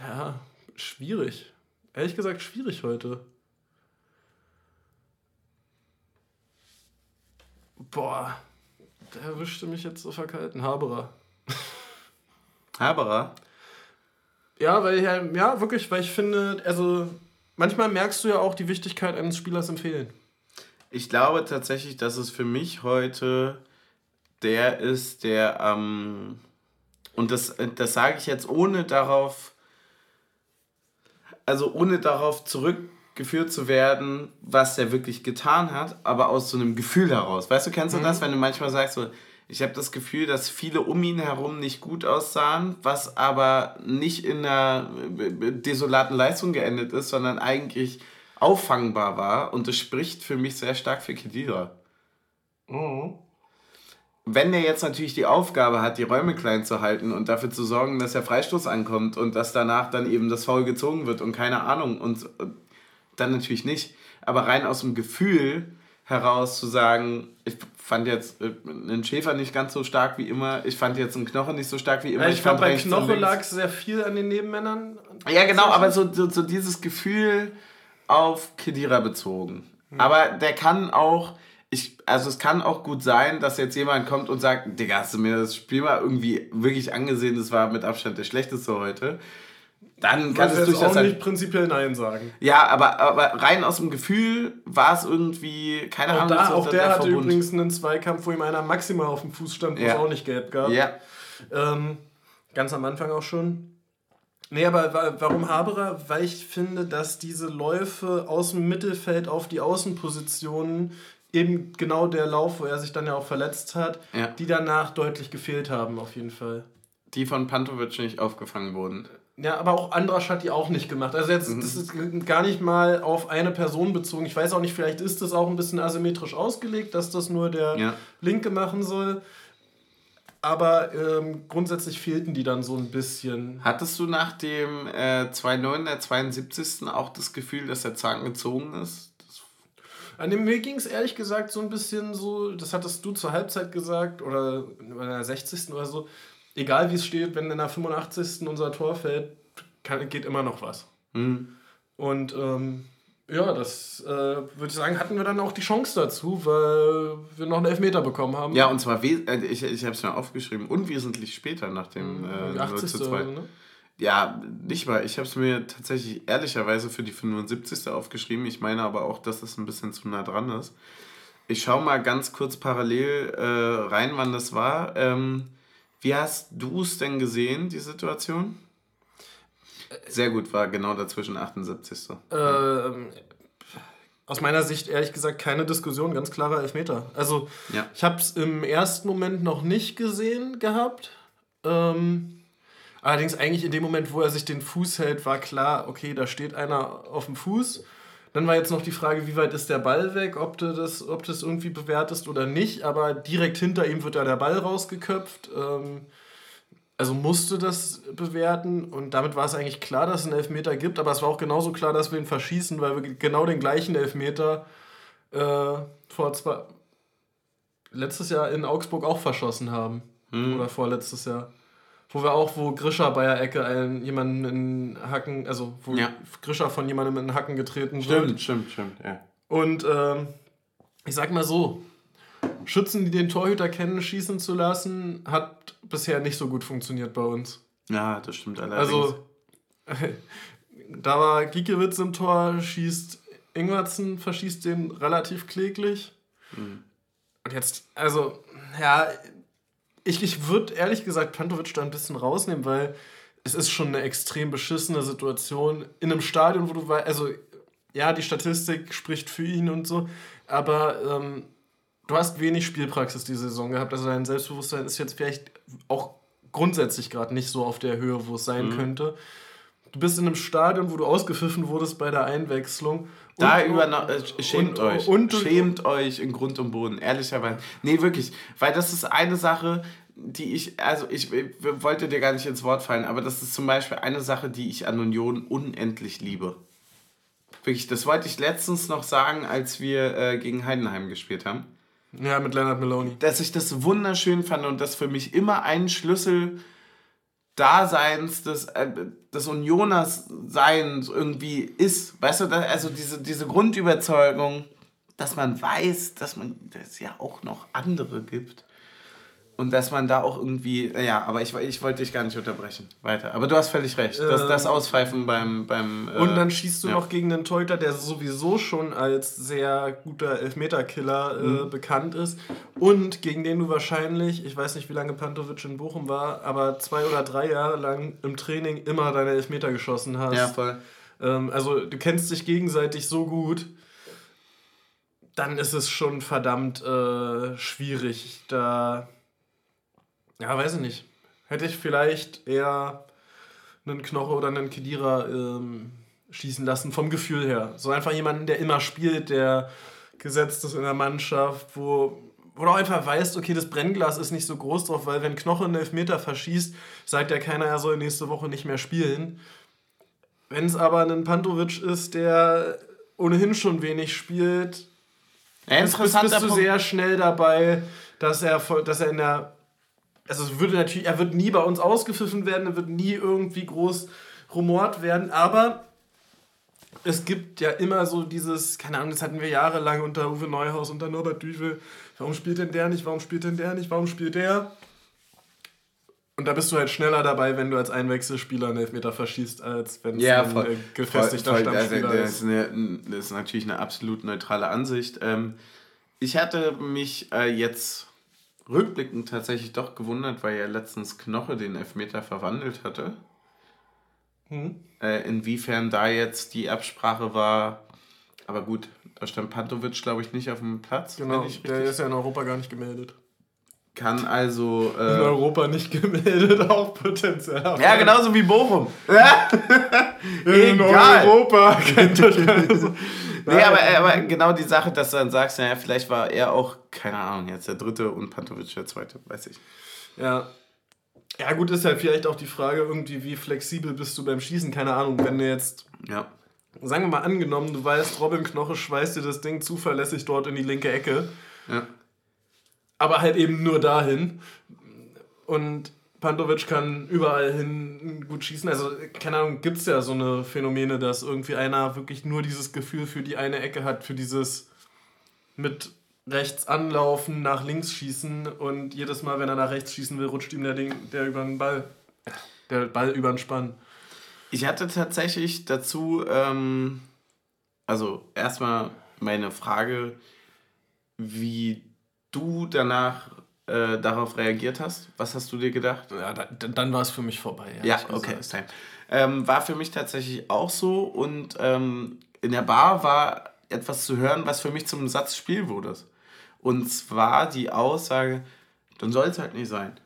ja, schwierig ehrlich gesagt schwierig heute. Boah, der erwischte mich jetzt so verkalten. Haberer. Haberer? Ja, weil ja, ja, wirklich, weil ich finde, also manchmal merkst du ja auch die Wichtigkeit eines Spielers im Fehlen. Ich glaube tatsächlich, dass es für mich heute der ist, der ähm, und das, das sage ich jetzt ohne darauf also ohne darauf zurückgeführt zu werden, was der wirklich getan hat, aber aus so einem Gefühl heraus. Weißt du, kennst du mhm. das, wenn du manchmal sagst, so, ich habe das Gefühl, dass viele um ihn herum nicht gut aussahen, was aber nicht in einer desolaten Leistung geendet ist, sondern eigentlich auffangbar war. Und das spricht für mich sehr stark für Kedira. Mhm. Wenn der jetzt natürlich die Aufgabe hat, die Räume klein zu halten und dafür zu sorgen, dass der Freistoß ankommt und dass danach dann eben das Foul gezogen wird und keine Ahnung und, und dann natürlich nicht. Aber rein aus dem Gefühl heraus zu sagen, ich fand jetzt äh, einen Schäfer nicht ganz so stark wie immer, ich fand jetzt einen Knochen nicht so stark wie immer. Ja, ich, ich fand bei Knoche lag es sehr viel an den Nebenmännern. Ja, genau, aber so, so, so dieses Gefühl auf Kedira bezogen. Mhm. Aber der kann auch, ich, also es kann auch gut sein, dass jetzt jemand kommt und sagt, Digga, hast du mir das Spiel mal irgendwie wirklich angesehen, das war mit Abstand der schlechteste heute. Dann kann es durchaus auch nicht prinzipiell Nein sagen. Ja, aber, aber rein aus dem Gefühl war es irgendwie, keine Ahnung. Da, auch der, der hatte Verbund. übrigens einen Zweikampf, wo ihm einer maximal auf dem Fuß stand, wo ja. es auch nicht gelb gab. Ja. Ähm, ganz am Anfang auch schon. Nee, aber warum Haberer? Weil ich finde, dass diese Läufe aus dem Mittelfeld auf die Außenpositionen eben genau der Lauf, wo er sich dann ja auch verletzt hat, ja. die danach deutlich gefehlt haben, auf jeden Fall. Die von Pantovic nicht aufgefangen wurden. Ja, aber auch Andrasch hat die auch nicht gemacht. Also jetzt, mhm. das ist gar nicht mal auf eine Person bezogen. Ich weiß auch nicht, vielleicht ist das auch ein bisschen asymmetrisch ausgelegt, dass das nur der ja. Linke machen soll. Aber ähm, grundsätzlich fehlten die dann so ein bisschen. Hattest du nach dem äh, 2-9 der 72. auch das Gefühl, dass der Zahn gezogen ist? An dem mir ging es ehrlich gesagt so ein bisschen so, das hattest du zur Halbzeit gesagt oder in der 60. oder so, egal wie es steht, wenn in der 85. unser Tor fällt, kann, geht immer noch was. Mhm. Und ähm, ja, das äh, würde ich sagen, hatten wir dann auch die Chance dazu, weil wir noch einen Elfmeter bekommen haben. Ja, und zwar, äh, ich, ich habe es mir aufgeschrieben, unwesentlich später nach dem äh, 80. zu 2. Ne? Ja, nicht mal. Ich habe es mir tatsächlich ehrlicherweise für die 75. aufgeschrieben. Ich meine aber auch, dass es ein bisschen zu nah dran ist. Ich schaue mal ganz kurz parallel äh, rein, wann das war. Ähm, wie hast du es denn gesehen, die Situation? Sehr gut, war genau dazwischen 78. Ähm, aus meiner Sicht ehrlich gesagt keine Diskussion, ganz klarer Elfmeter. Also ja. ich habe es im ersten Moment noch nicht gesehen gehabt. Ähm, allerdings eigentlich in dem Moment, wo er sich den Fuß hält, war klar, okay, da steht einer auf dem Fuß. Dann war jetzt noch die Frage, wie weit ist der Ball weg, ob du das, ob du das irgendwie bewertest oder nicht. Aber direkt hinter ihm wird da der Ball rausgeköpft. Ähm, also musste das bewerten und damit war es eigentlich klar, dass es einen Elfmeter gibt, aber es war auch genauso klar, dass wir ihn verschießen, weil wir genau den gleichen Elfmeter äh, vor zwei, letztes Jahr in Augsburg auch verschossen haben. Hm. Oder vorletztes Jahr. Wo wir auch, wo Grischer bei der Ecke einen, jemanden in Hacken, also wo ja. Grischer von jemandem in Hacken getreten stimmt, wird. Stimmt, stimmt, stimmt, ja. Und ähm, ich sag mal so, Schützen, die den Torhüter kennen, schießen zu lassen, hat bisher nicht so gut funktioniert bei uns. Ja, das stimmt allerdings. Also, da war Giekewitz im Tor, schießt Ingwertsen, verschießt den relativ kläglich. Mhm. Und jetzt, also, ja, ich, ich würde ehrlich gesagt Pantovic da ein bisschen rausnehmen, weil es ist schon eine extrem beschissene Situation in einem Stadion, wo du weißt, also ja, die Statistik spricht für ihn und so, aber ähm, du hast wenig Spielpraxis diese Saison gehabt, also dein Selbstbewusstsein ist jetzt vielleicht auch grundsätzlich gerade nicht so auf der Höhe, wo es sein mhm. könnte. Du bist in einem Stadion, wo du ausgepfiffen wurdest bei der Einwechslung. Da über äh, schämt und, euch. Und, schämt euch in Grund und Boden, ehrlicherweise. Nee, wirklich. Weil das ist eine Sache, die ich, also ich, ich wollte dir gar nicht ins Wort fallen, aber das ist zum Beispiel eine Sache, die ich an Union unendlich liebe. Wirklich, das wollte ich letztens noch sagen, als wir äh, gegen Heidenheim gespielt haben. Ja, mit Leonard Maloney. Dass ich das wunderschön fand und das für mich immer ein Schlüssel Daseins, des, äh, des Unioners Seins irgendwie ist. Weißt du, also diese, diese Grundüberzeugung, dass man weiß, dass man es ja auch noch andere gibt. Und dass man da auch irgendwie, ja, aber ich, ich wollte dich gar nicht unterbrechen. Weiter. Aber du hast völlig recht. Das, das ähm, Auspfeifen beim. beim äh, und dann schießt du ja. noch gegen einen Torhüter, der sowieso schon als sehr guter Elfmeterkiller äh, mhm. bekannt ist. Und gegen den du wahrscheinlich, ich weiß nicht, wie lange Pantovic in Bochum war, aber zwei oder drei Jahre lang im Training immer deine Elfmeter geschossen hast. Ja, voll. ähm, also du kennst dich gegenseitig so gut, dann ist es schon verdammt äh, schwierig. Da, ja, weiß ich nicht. Hätte ich vielleicht eher einen Knoche oder einen Kedira ähm, schießen lassen, vom Gefühl her. So einfach jemanden, der immer spielt, der gesetzt ist in der Mannschaft, wo, wo du auch einfach weißt, okay, das Brennglas ist nicht so groß drauf, weil wenn Knoche einen Elfmeter verschießt, sagt ja keiner, er soll nächste Woche nicht mehr spielen. Wenn es aber ein Pantovic ist, der ohnehin schon wenig spielt, ja, bist, bist, bist du sehr schnell dabei, dass er, dass er in der. Also würde natürlich, er wird nie bei uns ausgepfiffen werden, er wird nie irgendwie groß rumort werden, aber es gibt ja immer so dieses, keine Ahnung, das hatten wir jahrelang unter Uwe Neuhaus, unter Norbert Düvel. Warum spielt denn der nicht? Warum spielt denn der nicht? Warum spielt der? Und da bist du halt schneller dabei, wenn du als Einwechselspieler einen Elfmeter verschießt, als wenn es ja, ein äh, gefestigter voll, voll, Stammspieler also, ist. Das ist, eine, das ist natürlich eine absolut neutrale Ansicht. Ähm, ich hatte mich äh, jetzt rückblickend tatsächlich doch gewundert, weil ja letztens Knoche den Elfmeter verwandelt hatte. Hm. Äh, inwiefern da jetzt die Absprache war. Aber gut, da stand Pantovic, glaube ich, nicht auf dem Platz. Genau, der ist ja in Europa gar nicht gemeldet. Kann also. Äh, in Europa nicht gemeldet, auch potenziell. Ja, genauso wie Bochum. in Egal. Europa kennt das Nee, aber, aber genau die Sache, dass du dann sagst, naja, vielleicht war er auch, keine Ahnung, jetzt der dritte und Pantovic der zweite, weiß ich. Ja. Ja, gut, ist halt vielleicht auch die Frage, irgendwie, wie flexibel bist du beim Schießen? Keine Ahnung, wenn du jetzt. Ja. Sagen wir mal angenommen, du weißt, Robin Knoche schweißt dir das Ding zuverlässig dort in die linke Ecke. Ja aber halt eben nur dahin. Und Pantovic kann überall hin gut schießen. Also, keine Ahnung, gibt es ja so eine Phänomene, dass irgendwie einer wirklich nur dieses Gefühl für die eine Ecke hat, für dieses mit rechts anlaufen, nach links schießen und jedes Mal, wenn er nach rechts schießen will, rutscht ihm der, Ding, der über den Ball, der Ball über den Spann. Ich hatte tatsächlich dazu, ähm, also erstmal meine Frage, wie du danach äh, darauf reagiert hast? Was hast du dir gedacht? Ja, da, dann war es für mich vorbei. Ja, okay, same. Ähm, war für mich tatsächlich auch so und ähm, in der Bar war etwas zu hören, was für mich zum Satzspiel wurde. Und zwar die Aussage, dann soll es halt nicht sein.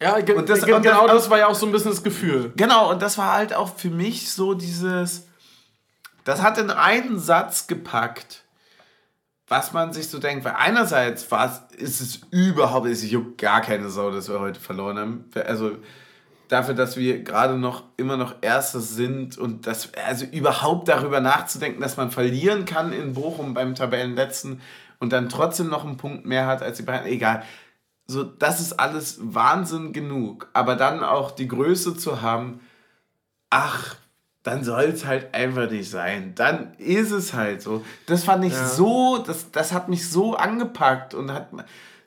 Ja, ge und das, ge und genau das, das war ja auch so ein bisschen das Gefühl. Genau, und das war halt auch für mich so dieses, das hat in einen Satz gepackt was man sich so denkt, weil einerseits war ist es überhaupt, es juckt gar keine Sau, dass wir heute verloren haben. Also dafür, dass wir gerade noch immer noch Erste sind und das, also überhaupt darüber nachzudenken, dass man verlieren kann in Bochum beim Tabellenletzten und dann trotzdem noch einen Punkt mehr hat als die beiden, egal. So, das ist alles Wahnsinn genug. Aber dann auch die Größe zu haben, ach, dann soll es halt einfach nicht sein. Dann ist es halt so. Das fand ich ja. so, das, das hat mich so angepackt und hat,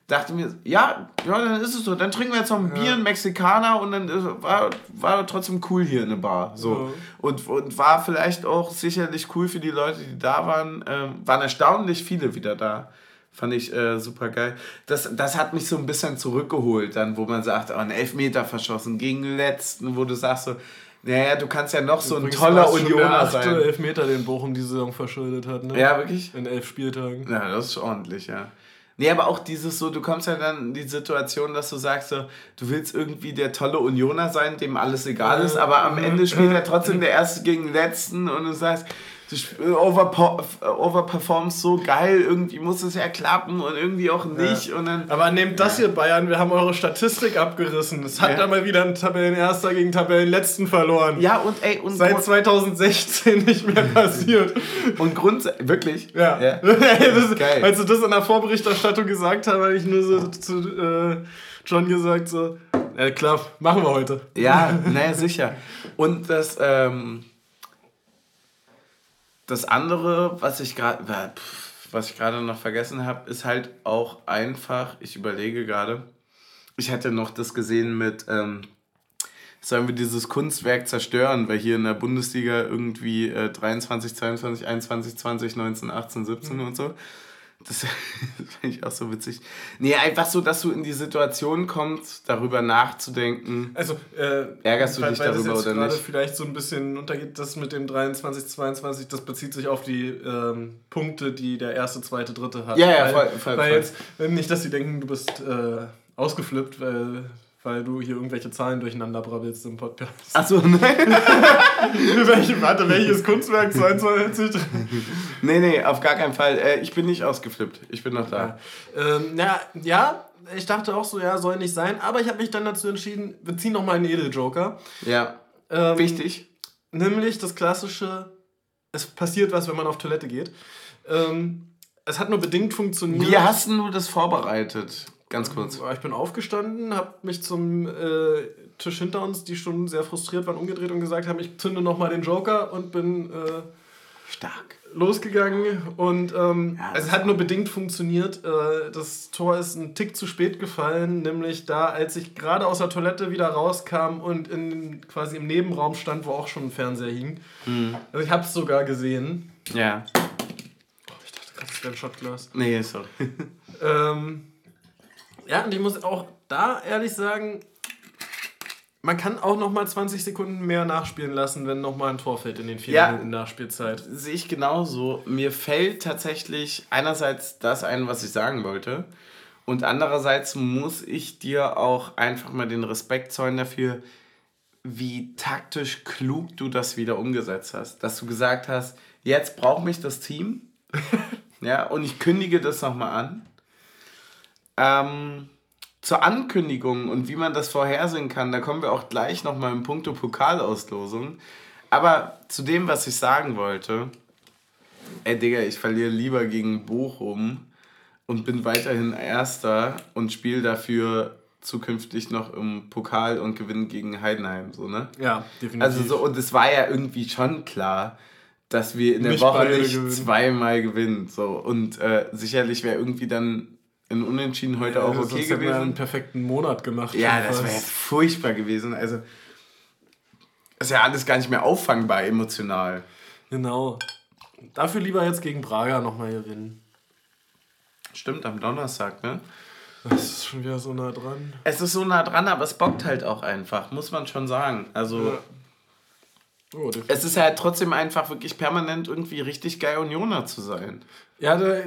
dachte mir, ja, ja, dann ist es so. Dann trinken wir jetzt noch ein ja. Bier, ein Mexikaner und dann ist, war, war trotzdem cool hier in der Bar. So. Ja. Und, und war vielleicht auch sicherlich cool für die Leute, die da waren. Ähm, waren erstaunlich viele wieder da. Fand ich äh, super geil. Das, das hat mich so ein bisschen zurückgeholt, dann, wo man sagt, oh, ein Elfmeter verschossen gegen den letzten, wo du sagst so, naja, du kannst ja noch so ein toller Unioner sein. Der Elfmeter, den Bochum diese Saison verschuldet hat, ne? Ja, wirklich? In elf Spieltagen. Ja, das ist ordentlich, ja. Nee, aber auch dieses so, du kommst ja dann in die Situation, dass du sagst so, du willst irgendwie der tolle Unioner sein, dem alles egal ist, aber am Ende spielt er trotzdem der Erste gegen den Letzten und du sagst, du overperformst so geil, irgendwie muss es ja klappen und irgendwie auch nicht. Ja. Und dann, aber nehmt das hier, Bayern, wir haben eure Statistik abgerissen. Es hat ja. da mal wieder ein Tabellenerster gegen Tabellenletzten verloren. Ja, und ey, und seit 2016 nicht mehr passiert. und grundsätzlich, wirklich? Ja. ja. das, geil. Als du das in der Vorberichterstattung gesagt hast, habe ich nur so zu äh, John gesagt, so, ja klar, machen wir heute. Ja, naja, sicher. Und das, ähm, das andere, was ich gerade was ich gerade noch vergessen habe, ist halt auch einfach, ich überlege gerade, ich hatte noch das gesehen mit, ähm, sollen wir dieses Kunstwerk zerstören, weil hier in der Bundesliga irgendwie äh, 23, 22, 21, 20, 19, 18, 17 mhm. und so. Das, das finde ich auch so witzig. Nee, einfach so, dass du in die Situation kommst, darüber nachzudenken. Also, äh, ärgerst du weil, dich weil darüber das jetzt oder gerade nicht? vielleicht so ein bisschen untergeht, das mit dem 23, 22, das bezieht sich auf die ähm, Punkte, die der erste, zweite, dritte hat. Ja, ja, weil, voll, voll, weil voll. Jetzt, nicht, dass sie denken, du bist äh, ausgeflippt, weil, weil du hier irgendwelche Zahlen durcheinander brabbelst im Podcast. Achso, nein. Welche, warte, welches Kunstwerk 22? nee, nee, auf gar keinen Fall. Äh, ich bin nicht ausgeflippt. Ich bin noch da. ähm, ja, ja, ich dachte auch so, ja, soll nicht sein, aber ich habe mich dann dazu entschieden, wir ziehen nochmal einen Edeljoker. Ja. Ähm, Wichtig. Nämlich das klassische, es passiert was, wenn man auf Toilette geht. Ähm, es hat nur bedingt funktioniert. Wie hast du das vorbereitet? Ganz kurz. Ich bin aufgestanden, habe mich zum äh, Tisch hinter uns, die schon sehr frustriert waren, umgedreht und gesagt haben, ich zünde nochmal den Joker und bin äh, Stark. losgegangen. Und ähm, Ja, es hat nur bedingt funktioniert. Äh, das Tor ist ein Tick zu spät gefallen, nämlich da, als ich gerade aus der Toilette wieder rauskam und in, quasi im Nebenraum stand, wo auch schon ein Fernseher hing. Mhm. Also ich habe es sogar gesehen. Ja. Ich dachte gerade, das wäre ein Shotglas. Nee, sorry. Ähm, ja, und ich muss auch da ehrlich sagen, man kann auch noch mal 20 Sekunden mehr nachspielen lassen, wenn noch mal ein Tor fällt in den vier Ja. Minuten Nachspielzeit. Sehe ich genauso. Mir fällt tatsächlich einerseits das ein, was ich sagen wollte. Und andererseits muss ich dir auch einfach mal den Respekt zollen dafür, wie taktisch klug du das wieder umgesetzt hast. Dass du gesagt hast, jetzt braucht mich das Team. ja, und ich kündige das nochmal an. Ähm, zur Ankündigung und wie man das vorhersehen kann, da kommen wir auch gleich nochmal im Punkto Pokalauslosung. Aber zu dem, was ich sagen wollte, ey Digga, ich verliere lieber gegen Bochum und bin weiterhin Erster und spiele dafür zukünftig noch im Pokal und gewinne gegen Heidenheim, so, ne? Ja, definitiv. Also so, und es war ja irgendwie schon klar, dass wir in der Nicht Woche nicht gewinnen. zweimal gewinnen. So. Und äh, sicherlich wäre irgendwie dann ein Unentschieden heute auch Sonst okay hätten wir einen gewesen. perfekten Monat gemacht. Ja, das wäre fast. furchtbar gewesen. Also, ist ja alles gar nicht mehr auffangbar emotional. Genau. Dafür lieber jetzt gegen Braga nochmal gewinnen. Stimmt, am Donnerstag, ne? Das ist schon wieder so nah dran. Es ist so nah dran, aber es bockt halt auch einfach, muss man schon sagen. Also, Ja. Oh, es ist halt trotzdem einfach wirklich permanent irgendwie richtig geil Unioner zu sein. Ja, da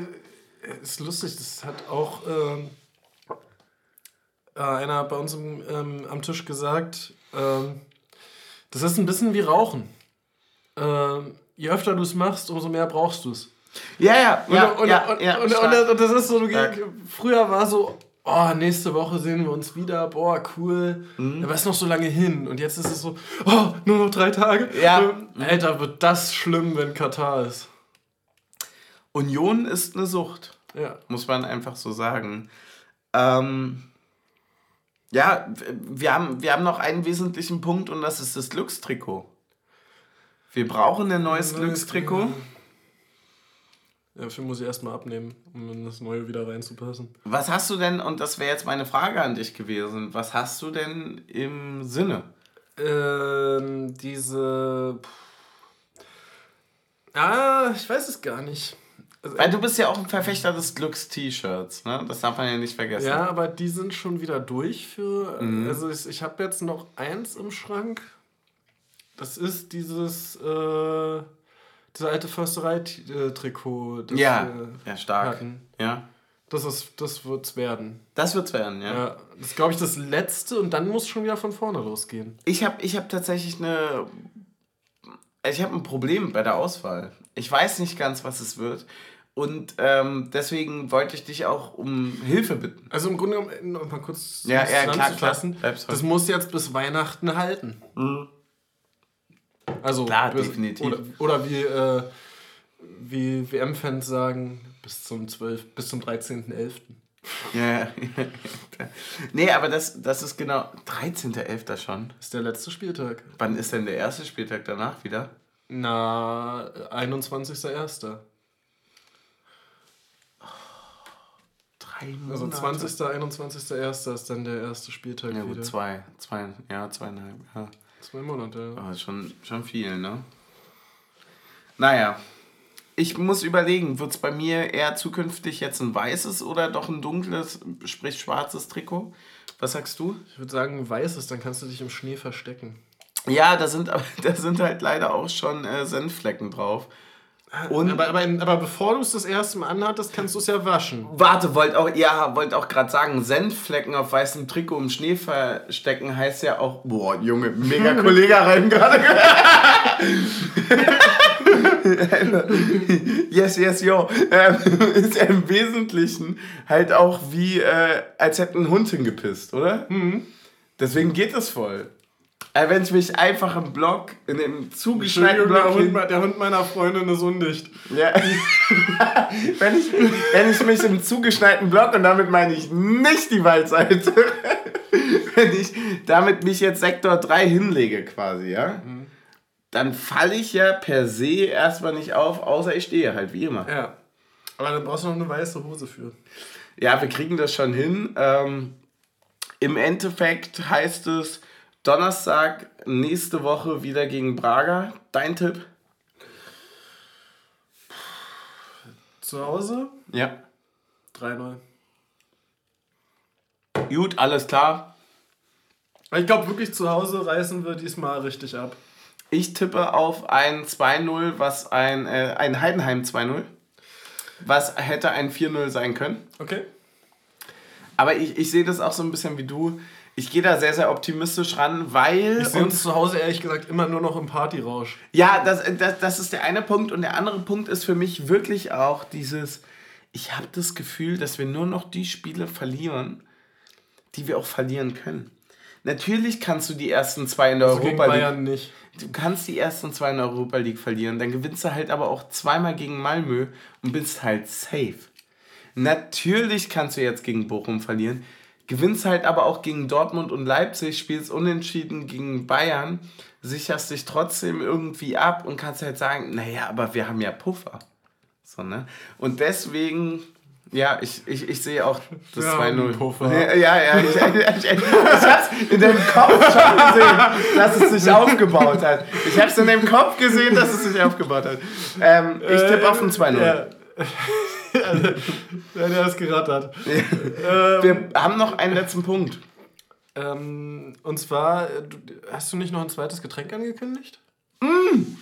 ist lustig. Das hat auch ähm, äh, einer bei uns im, ähm, am Tisch gesagt. Ähm, das ist ein bisschen wie Rauchen. Ähm, je öfter du es machst, umso mehr brauchst du es. Ja, ja, Und, ja, und, ja, und, ja, und, das ist so, Stark. früher war so, oh, nächste Woche sehen wir uns wieder, boah, cool. Mhm. Aber es ist noch so lange hin. Und jetzt ist es so, oh, nur noch drei Tage. Ja. Ähm, Alter, wird das schlimm, wenn Katar ist. Union ist eine Sucht. Ja. muss man einfach so sagen. Ähm, ja, wir haben, wir haben noch einen wesentlichen Punkt und das ist das Glückstrikot. Wir brauchen ein neues Glückstrikot. Ja, dafür muss ich erstmal abnehmen, um in das neue wieder reinzupassen. Was hast du denn, und das wäre jetzt meine Frage an dich gewesen, was hast du denn im Sinne? Ähm, diese. Ah, ich weiß es gar nicht. Also, Weil du bist ja auch ein Verfechter des Glücks-T-Shirts, ne? Das darf man ja nicht vergessen. ja, aber die sind schon wieder durch für. Mhm. Also ich, ich habe jetzt noch eins im Schrank. Das ist dieses. Äh, diese alte Försterei-Trikot. das Ja, ja, stark. hatten. Ja. Das, ist, das wird's werden. Das wird's werden, ja. Ja. Das ist, glaube ich, das letzte und dann muss schon wieder von vorne losgehen. Ich habe ich hab tatsächlich eine. Ich habe ein Problem bei der Auswahl. Ich weiß nicht ganz, was es wird. Und ähm, deswegen wollte ich dich auch um Hilfe bitten. Also im Grunde genommen, noch mal kurz Ja, ja, klar, zusammenzufassen, klar. Bleib's das muss jetzt bis Weihnachten halten. Also Klar, bis, definitiv. Oder, oder wie, äh, wie WM-Fans sagen, bis zum 12, bis zum 13.11. Ja, ja. nee, aber das, das ist genau 13.11. schon. ist der letzte Spieltag. Wann ist denn der erste Spieltag danach wieder? Na, 21.01. Drei Monate. Also 20. 21.01. ist dann der erste Spieltag Ja, gut, wieder. zwei. zwei. Ja, zweieinhalb. Ja. Zwei Monate. ja. Aber schon, schon viel, ne? Naja. ich muss überlegen, wird es bei mir eher zukünftig jetzt ein weißes oder doch ein dunkles, sprich schwarzes Trikot? Was sagst du? Ich würde sagen weißes, dann kannst du dich im Schnee verstecken. Ja, da sind, da sind halt leider auch schon äh, Senfflecken drauf. Und aber, aber, aber bevor du es das erste Mal anhattest, kannst du es ja waschen. Warte, wollt auch, ja, wollt auch gerade sagen, Senfflecken auf weißem Trikot im Schnee verstecken heißt ja auch, boah, Junge, mega Kollege rein gerade. yes, yes, yo. Ähm, ist ja im Wesentlichen halt auch wie, äh, als hätte ein Hund hingepisst, oder? Mhm. Deswegen geht es voll. Äh, wenn ich mich einfach im Block, in dem zugeschneiten Block. Der Hund, der Hund meiner Freundin ist undicht. Ja. wenn, ich, wenn ich mich im zugeschneiten Block, und damit meine ich nicht die Waldseite, wenn ich damit mich jetzt Sektor 3 hinlege quasi, ja, mhm. dann falle ich ja per se erstmal nicht auf, außer ich stehe halt, wie immer. Ja. Aber dann brauchst du noch eine weiße Hose für. Ja, wir kriegen das schon hin. Ähm, Im Endeffekt heißt es, Donnerstag nächste Woche wieder gegen Braga. Dein Tipp? Zu Hause? Ja. 3-0. Gut, alles klar. Ich glaube wirklich, zu Hause reißen wir diesmal richtig ab. Ich tippe auf ein 2-0, was ein, äh, ein Heidenheim 2-0. Was hätte ein 4-0 sein können. Okay. Aber ich, ich sehe das auch so ein bisschen wie du ich gehe da sehr, sehr optimistisch ran, weil. Ich sehe uns zu Hause ehrlich gesagt immer nur noch im Partyrausch. Ja, das, das, das ist der eine Punkt. Und der andere Punkt ist für mich wirklich auch dieses. Ich habe das Gefühl, dass wir nur noch die Spiele verlieren, die wir auch verlieren können. Natürlich kannst du die ersten zwei in der also Europa League. Bayern nicht. Du kannst die ersten zwei in der Europa League verlieren. Dann gewinnst du halt aber auch zweimal gegen Malmö und bist halt safe. Natürlich kannst du jetzt gegen Bochum verlieren gewinnst halt aber auch gegen Dortmund und Leipzig, spielst unentschieden gegen Bayern, sicherst dich trotzdem irgendwie ab und kannst halt sagen, naja, aber wir haben ja Puffer. So, ne? Und deswegen, ja, ich, ich, ich sehe auch das 2-0. Puffer. Ja, ja, ich, ich, ich, ich hab's in deinem Kopf schon gesehen, dass es sich aufgebaut hat. Ich hab's in dem Kopf gesehen, dass es sich aufgebaut hat. Ähm, ich tippe auf ein 2-0. Ja. Also, der ist gerattert. ähm, Wir haben noch einen letzten Punkt. Ähm, und zwar, hast du nicht noch ein zweites Getränk angekündigt? Mm.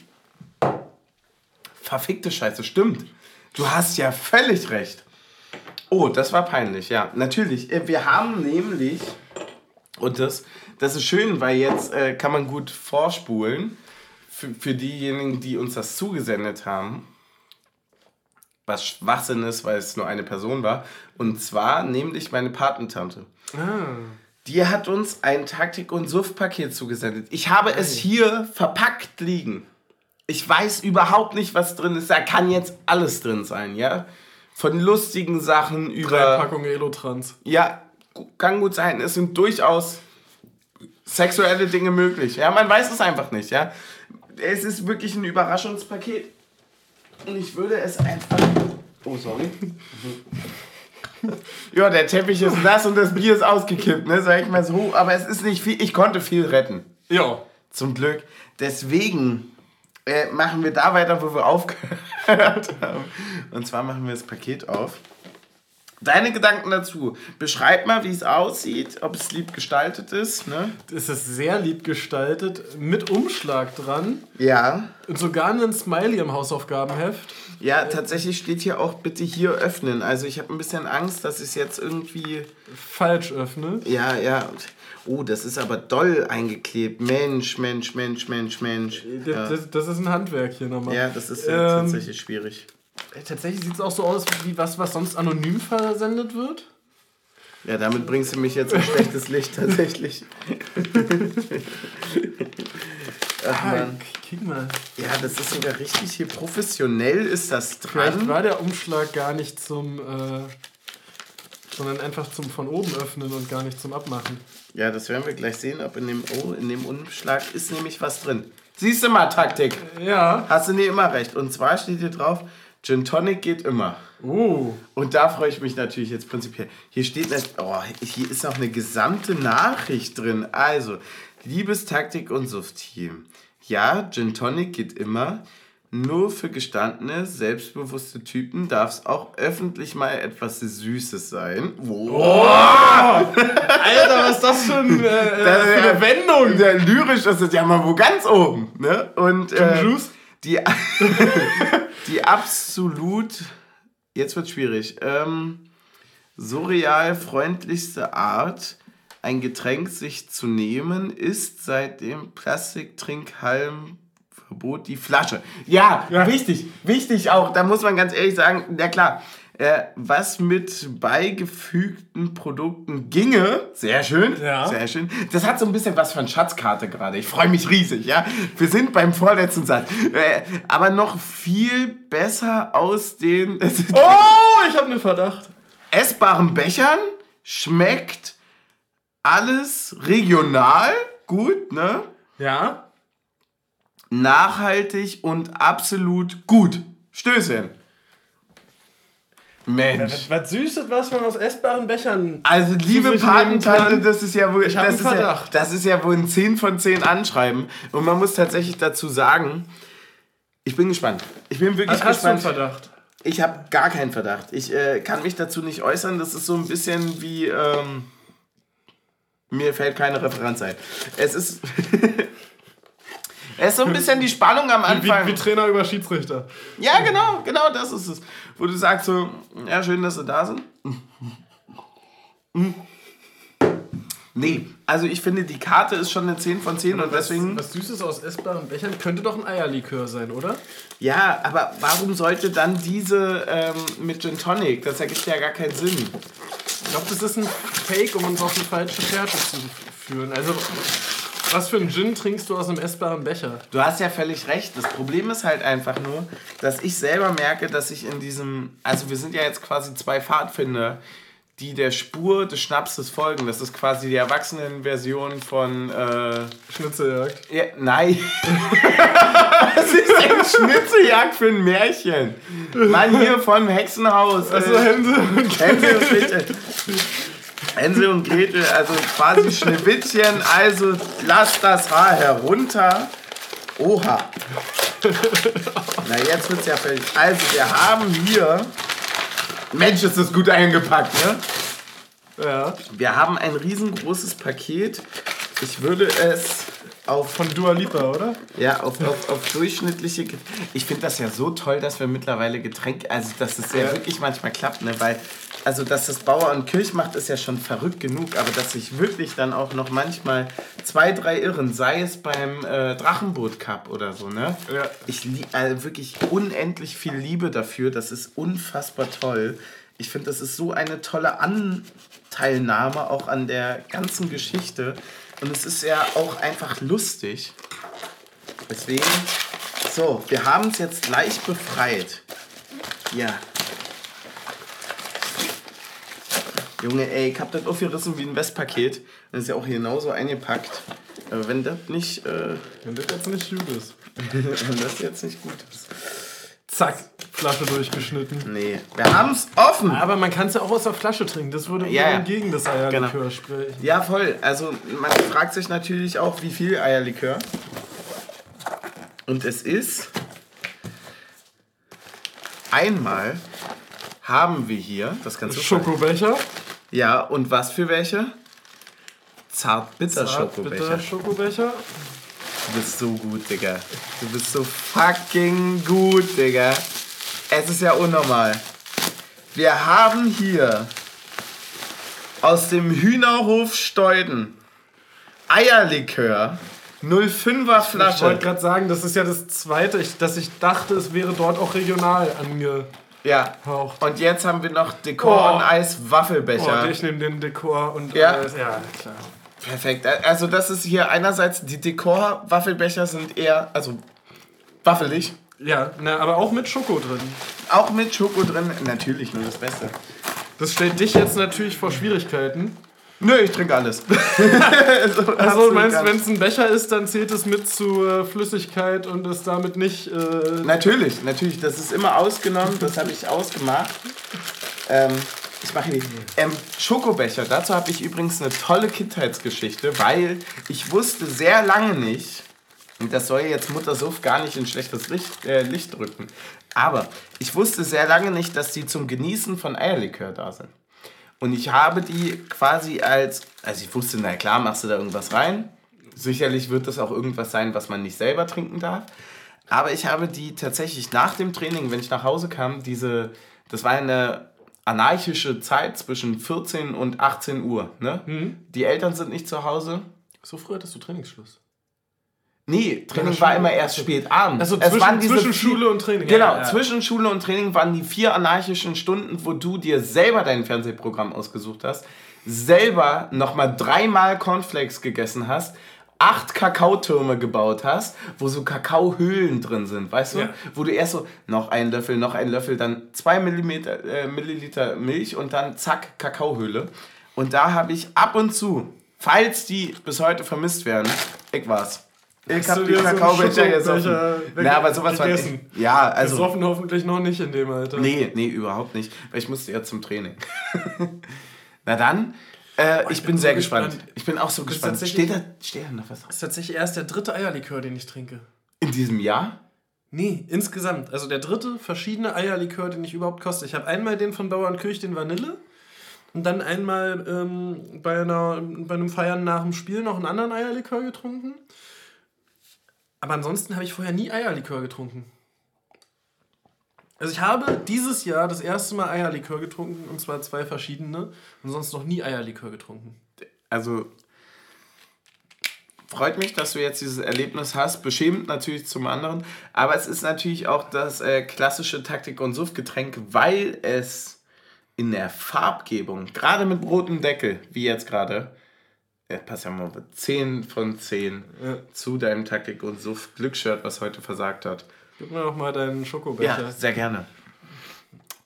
Verfickte Scheiße, stimmt. Du hast ja völlig recht. Oh, das war peinlich, ja. Natürlich. Äh, wir haben nämlich, und das, das ist schön, weil jetzt äh, kann man gut vorspulen für, für diejenigen, die uns das zugesendet haben was Schwachsinn ist, weil es nur eine Person war. Und zwar nämlich meine Patentante. Ah. Die hat uns ein Taktik- und Suff-Paket zugesendet. Ich habe Nein. es hier verpackt liegen. Ich weiß überhaupt nicht, was drin ist. Da kann jetzt alles drin sein, ja? Von lustigen Sachen über. Drei Packungen Elotrans. Ja, kann gut sein. Es sind durchaus sexuelle Dinge möglich. Ja, man weiß es einfach nicht, ja? Es ist wirklich ein Überraschungspaket. Und ich würde es einfach. Oh, sorry. ja, der Teppich ist nass und das Bier ist ausgekippt, ne? Sag ich mal so. Aber es ist nicht viel. Ich konnte viel retten. Ja. Zum Glück. Deswegen äh, machen wir da weiter, wo wir aufgehört haben. Und zwar machen wir das Paket auf. Deine Gedanken dazu. Beschreib mal, wie es aussieht, ob es lieb gestaltet ist. Ne? Es ist sehr lieb gestaltet, mit Umschlag dran. Ja. Und sogar ein Smiley im Hausaufgabenheft. Ja, tatsächlich steht hier auch bitte hier öffnen. Also ich habe ein bisschen Angst, dass es jetzt irgendwie... Falsch öffnet. Ja, ja. Oh, das ist aber doll eingeklebt. Mensch, Mensch, Mensch, Mensch, Mensch. Das, ja. das, das ist ein Handwerk hier nochmal. Ja, das ist ähm, tatsächlich schwierig. Äh, tatsächlich sieht es auch so aus wie was, was sonst anonym versendet wird. Ja, damit bringst du mich jetzt in schlechtes Licht tatsächlich. Ach, ah, Mann. Guck mal. Ja, das ist sogar richtig hier professionell ist das dran. Vielleicht war der Umschlag gar nicht zum, äh, sondern einfach zum von oben öffnen und gar nicht zum Abmachen. Ja, das werden wir gleich sehen, ob in dem, oh, in dem Umschlag ist nämlich was drin. Siehst du mal, Taktik. Ja. Hast du nie immer recht. Und zwar steht hier drauf, Gin Tonic geht immer. Uh. Und da freue ich mich natürlich jetzt prinzipiell. Hier steht, oh, hier ist noch eine gesamte Nachricht drin. Also, liebes Taktik- und Suft-Team. Ja, Gin Tonic geht immer. nur für gestandene, selbstbewusste Typen darf es auch öffentlich mal etwas Süßes sein. Oh! Alter, was ist das für, ein, äh, das für eine Wendung? Der lyrisch ist es ja mal wo ganz oben. Ne? Und äh, die, die absolut, jetzt wird schwierig, ähm, surreal freundlichste Art, ein Getränk sich zu nehmen, ist seit dem Plastiktrinkhalm Verbot die Flasche. Ja, ja, wichtig, wichtig auch. Da muss man ganz ehrlich sagen, ja klar, äh, was mit beigefügten Produkten ginge, sehr schön, ja. sehr schön. Das hat so ein bisschen was von Schatzkarte gerade. Ich freue mich riesig, ja. Wir sind beim vorletzten Satz. Äh, aber noch viel besser aus den... oh, ich habe einen Verdacht. Essbaren Bechern schmeckt alles regional gut, ne? Ja nachhaltig und absolut gut. Stößchen. Mensch. Was, was Süßes, was man aus essbaren Bechern. Also, liebe Patentante, das ist ja wohl. Ich das, ist ja, das ist ja wohl ein 10 von 10 Anschreiben. Und man muss tatsächlich dazu sagen, ich bin gespannt. Ich bin wirklich was gespannt. Hast du einen Verdacht? Ich habe gar keinen Verdacht. Ich äh, kann mich dazu nicht äußern. Das ist so ein bisschen wie. Ähm, mir fällt keine Referenz ein. Es ist. Es ist so ein bisschen die Spannung am Anfang. Wie, wie, Trainer über Schiedsrichter. Ja, genau, genau das ist es. Wo du sagst so, ja, schön, dass sie da sind. Nee, also ich finde, die Karte ist schon eine 10 von 10 aber und deswegen... Was Süßes aus essbaren Bechern könnte doch ein Eierlikör sein, oder? Ja, aber warum sollte dann diese ähm, mit Gin Tonic? Das ergibt ja gar keinen Sinn. Ich glaube, das ist ein Fake, um uns auf eine falsche Fährte zu führen. Also was für einen Gin trinkst du aus einem essbaren Becher? Du hast ja völlig recht. Das Problem ist halt einfach nur, dass ich selber merke, dass ich in diesem. Also, wir sind ja jetzt quasi zwei Pfadfinder, die der Spur des Schnapses folgen. Das ist quasi die Erwachsenenversion von. Äh, Schnitzeljagd? Ja, nein. Was ist denn Schnitzeljagd für ein Märchen? Mann, hier vom Hexenhaus. Also, Hänsel und Gretel. Hänsel und Gretel, also quasi Schneewittchen, also lass das Haar herunter. Oha. Na, jetzt wird's ja fertig. Also, wir haben hier. Mensch, ist das gut eingepackt, ne? Ja. Wir haben ein riesengroßes Paket. Ich würde es auf. Von Dua Lipa, oder? Ja, auf, auf, auf durchschnittliche. Ich finde das ja so toll, dass wir mittlerweile Getränke. Also, dass es ja, ja wirklich manchmal klappt, ne? Weil also dass das Bauer und Kirch macht, ist ja schon verrückt genug, aber dass sich wirklich dann auch noch manchmal zwei, drei irren, sei es beim äh, Drachenboot Cup oder so, ne? Ja. Ich liebe also wirklich unendlich viel Liebe dafür, das ist unfassbar toll. Ich finde, das ist so eine tolle Anteilnahme auch an der ganzen Geschichte und es ist ja auch einfach lustig. Deswegen, so, wir haben es jetzt gleich befreit. Ja, Junge, ey, ich hab das aufgerissen wie ein Westpaket. Das ist ja auch genauso eingepackt. Aber wenn das nicht. Äh, wenn das jetzt nicht gut ist. wenn das jetzt nicht gut ist. Zack, Flasche durchgeschnitten. Nee, wir haben's offen. Aber man kann es ja auch aus der Flasche trinken. Das würde ja, ja. gegen das Eierlikör genau. sprechen. Ja, voll. Also man fragt sich natürlich auch, wie viel Eierlikör. Und es ist. Einmal haben wir hier das ganze Schokobecher. Ja, und was für welche? Zartbitter-Schokobecher. Zartbitter-Schokobecher. Du bist so gut, Digga. Du bist so fucking gut, Digga. Es ist ja unnormal. Wir haben hier aus dem Hühnerhof Steuden Eierlikör 05er Flasche. Ich wollte gerade sagen, das ist ja das zweite, dass ich dachte, es wäre dort auch regional ange. Ja. Haucht. Und jetzt haben wir noch Dekor oh. und Eis Waffelbecher. Oh, ich nehme den Dekor und ja. Eis. Ja, klar. Perfekt. Also das ist hier einerseits die Dekor Waffelbecher sind eher also waffelig. Ja, na, aber auch mit Schoko drin. Auch mit Schoko drin, natürlich nur das Beste. Das stellt dich jetzt natürlich vor Schwierigkeiten. Nö, ich trinke alles. so, also meinst du, wenn es ein Becher ist, dann zählt es mit zu äh, Flüssigkeit und ist damit nicht... Äh natürlich, natürlich. Das ist immer ausgenommen. Das habe ich ausgemacht. Ähm, ich mache die ähm, Schokobecher. Dazu habe ich übrigens eine tolle Kindheitsgeschichte, weil ich wusste sehr lange nicht, Und das soll jetzt Muttersuff gar nicht in schlechtes Licht, äh, Licht drücken. Aber ich wusste sehr lange nicht, dass die zum Genießen von Eierlikör da sind. Und ich habe die quasi als, also ich wusste, na klar, machst du da irgendwas rein. Sicherlich wird das auch irgendwas sein, was man nicht selber trinken darf. Aber ich habe die tatsächlich nach dem Training, wenn ich nach Hause kam, diese, das war eine anarchische Zeit zwischen 14 und 18 Uhr. Ne? Mhm. Die Eltern sind nicht zu Hause. So früh hattest du Trainingsschluss. Nee, Training war immer erst spät abends. Also Es zwischen- waren diese zwischen Schule und Training. Genau, Ja, ja. zwischen Schule und Training waren die vier anarchischen Stunden, wo du dir selber dein Fernsehprogramm ausgesucht hast, selber nochmal dreimal Cornflakes gegessen hast, acht Kakaotürme gebaut hast, wo so Kakaohöhlen drin sind, weißt du? Ja. Wo du erst so noch einen Löffel, noch einen Löffel, dann zwei Millimeter, äh, Milliliter Milch und dann zack, Kakaohöhle. Und da habe ich ab und zu, falls die bis heute vermisst werden, ich war's. Ich du die Kakaobecher gesoffen. Na, aber sowas war gegessen? Ja, also. Besoffen hoffentlich noch nicht in dem Alter. Nee, nee, überhaupt nicht. Weil ich musste ja zum Training. Na dann, äh, ich, ich bin, bin sehr gespannt. gespannt. Ich bin auch so gespannt. Steht da, steht da noch was Das ist tatsächlich erst der dritte Eierlikör, den ich trinke. In diesem Jahr? Nee, insgesamt. Also der dritte verschiedene Eierlikör, den ich überhaupt koste. Ich habe einmal den von Bauernkirch, den Vanille. Und dann einmal ähm, bei, einer, bei einem Feiern nach dem Spiel noch einen anderen Eierlikör getrunken. Aber ansonsten habe ich vorher nie Eierlikör getrunken. Also ich habe dieses Jahr das erste Mal Eierlikör getrunken, und zwar zwei verschiedene, und sonst noch nie Eierlikör getrunken. Also, freut mich, dass du jetzt dieses Erlebnis hast. Beschämt natürlich zum anderen. Aber es ist natürlich auch das äh, klassische Taktik- und Suftgetränk, weil es in der Farbgebung, gerade mit rotem Deckel, wie jetzt gerade, ja, passt ja mal 10 von 10 Ja. zu deinem Taktik- und Suft-Glücksshirt, was heute versagt hat. Gib mir doch mal deinen Schokobecher. Ja, sehr gerne.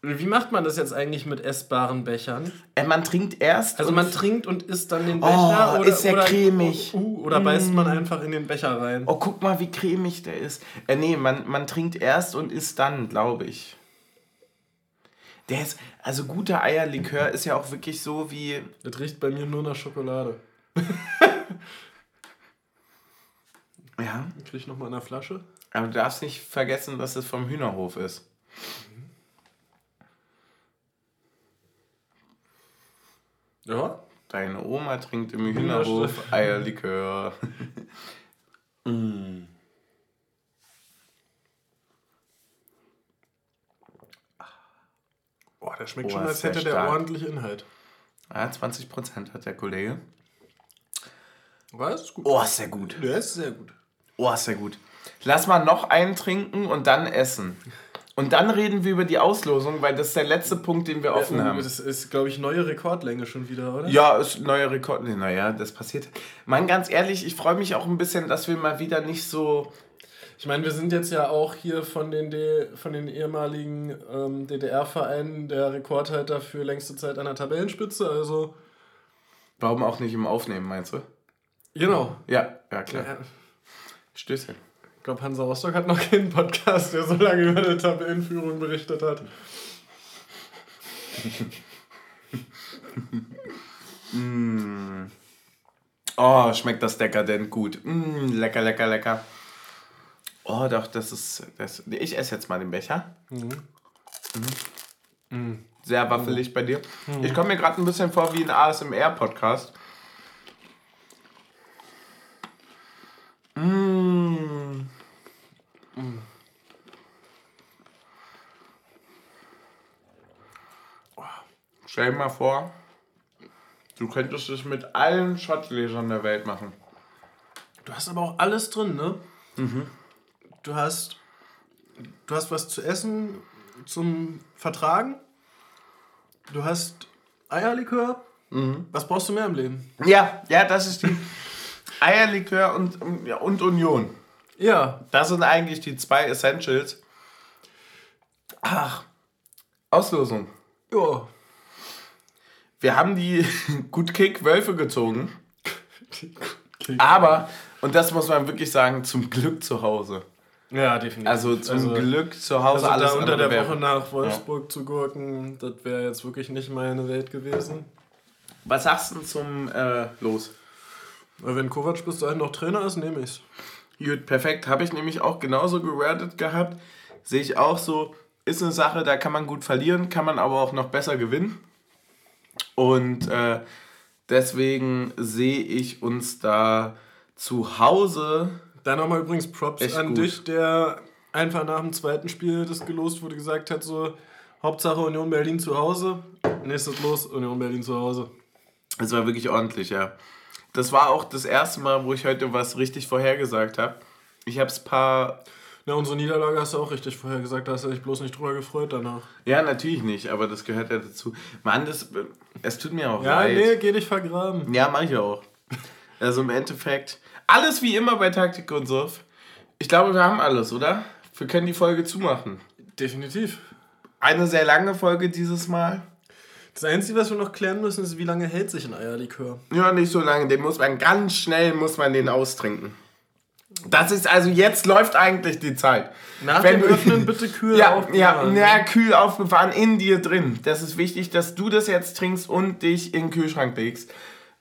Wie macht man das jetzt eigentlich mit essbaren Bechern? Äh, man trinkt erst. Also man trinkt und isst dann den Becher Oh, oder, ist der oder, cremig. Uh, oder beißt man einfach in den Becher rein. Oh, guck mal, wie cremig der ist. Äh, nee, man, man trinkt erst und isst dann, glaube ich. Der ist, also guter Eierlikör ist ja auch wirklich so wie. Das riecht bei mir nur nach Schokolade. Ja, Krieg ich nochmal in der Flasche? Aber du darfst nicht vergessen, dass es vom Hühnerhof ist. Ja. Deine Oma trinkt im Hühnerhof Eierlikör. mm. Boah, der schmeckt Oh, schon, als der hätte der stark. ordentlich Inhalt. Ja, 20% hat der Kollege. Was? Ist gut. Oh, ist der gut. Der ist sehr gut. Oh, ist der gut. Lass mal noch einen trinken und dann essen. Und dann reden wir über die Auslosung, weil das ist der letzte Punkt, den wir offen haben. Das ist, glaube ich, neue Rekordlänge schon wieder, oder? Ja, ist ein neuer Rekord. Nee, naja, das passiert. Mann, ganz ehrlich, ich freue mich auch ein bisschen, dass wir mal wieder nicht so. Ich meine, wir sind jetzt ja auch hier von den, D von den ehemaligen ähm, DDR-Vereinen der Rekordhalter für längste Zeit an der Tabellenspitze. Also, Warum auch nicht im Aufnehmen, meinst du? genau. Ja, ja, klar. Ja, Stößchen. Ich glaube, Hansa Rostock hat noch keinen Podcast, der so lange über eine Tabellenführung berichtet hat. Oh, schmeckt das dekadent gut. Mm, lecker, lecker, lecker. Oh, doch, das ist. Das, ich esse jetzt mal den Becher. Mhm. Sehr waffelig bei dir. Ich komme mir gerade ein bisschen vor wie ein ASMR-Podcast. Mm. Stell dir mal vor, du könntest es mit allen Schottgläsern der Welt machen. Du hast aber auch alles drin, ne? Du hast. Du hast was zu essen zum Vertragen. Du hast Eierlikör. Was brauchst du mehr im Leben? Ja, ja, das ist die Eierlikör und, ja, und Union. Ja. Das sind eigentlich die zwei Essentials. Ach, Auslosung. Ja. Wir haben die Good Kick Wölfe gezogen. Aber, und das muss man wirklich sagen, zum Glück zu Hause. Ja, definitiv. Also zum Glück zu Hause Also alles da unter der Woche nach Wolfsburg zu gurken, das wäre jetzt wirklich nicht meine Welt gewesen. Was sagst du zum äh, Los? Wenn Kovac bis dahin noch Trainer ist, nehme ich's. Gut, perfekt. Habe ich nämlich auch genauso gewertet gehabt. Sehe ich auch so, ist eine Sache, da kann man gut verlieren, kann man aber auch noch besser gewinnen. Und äh, deswegen sehe ich uns da zu Hause. Da nochmal übrigens Props an gut. dich, der einfach nach dem zweiten Spiel, das gelost wurde, gesagt hat, so Hauptsache Union Berlin zu Hause. Nächstes Los, Union Berlin zu Hause. Das war wirklich ordentlich, ja. Das war auch das erste Mal, wo ich heute was richtig vorhergesagt habe. Ich habe es paar. Ja, unsere Niederlage hast du auch richtig vorhergesagt, da hast du dich bloß nicht drüber gefreut danach. Ja, natürlich nicht, aber das gehört ja dazu. Mann, das, es tut mir auch ja, leid. Ja, nee, geh dich vergraben. Ja, mach ich auch. Also im Endeffekt, alles wie immer bei Taktik und so. Ich glaube, wir haben alles, oder? Wir können die Folge zumachen. Definitiv. Eine sehr lange Folge dieses Mal. Das Einzige, was wir noch klären müssen, ist, wie lange hält sich ein Eierlikör? Ja, nicht so lange. Den muss man ganz schnell muss man den austrinken. Das ist also jetzt läuft eigentlich die Zeit. Nach Wenn dem Öffnen bitte kühl ja, aufbewahren. Ja, ja, kühl aufbewahren in dir drin. Das ist wichtig, dass du das jetzt trinkst und dich in den Kühlschrank legst.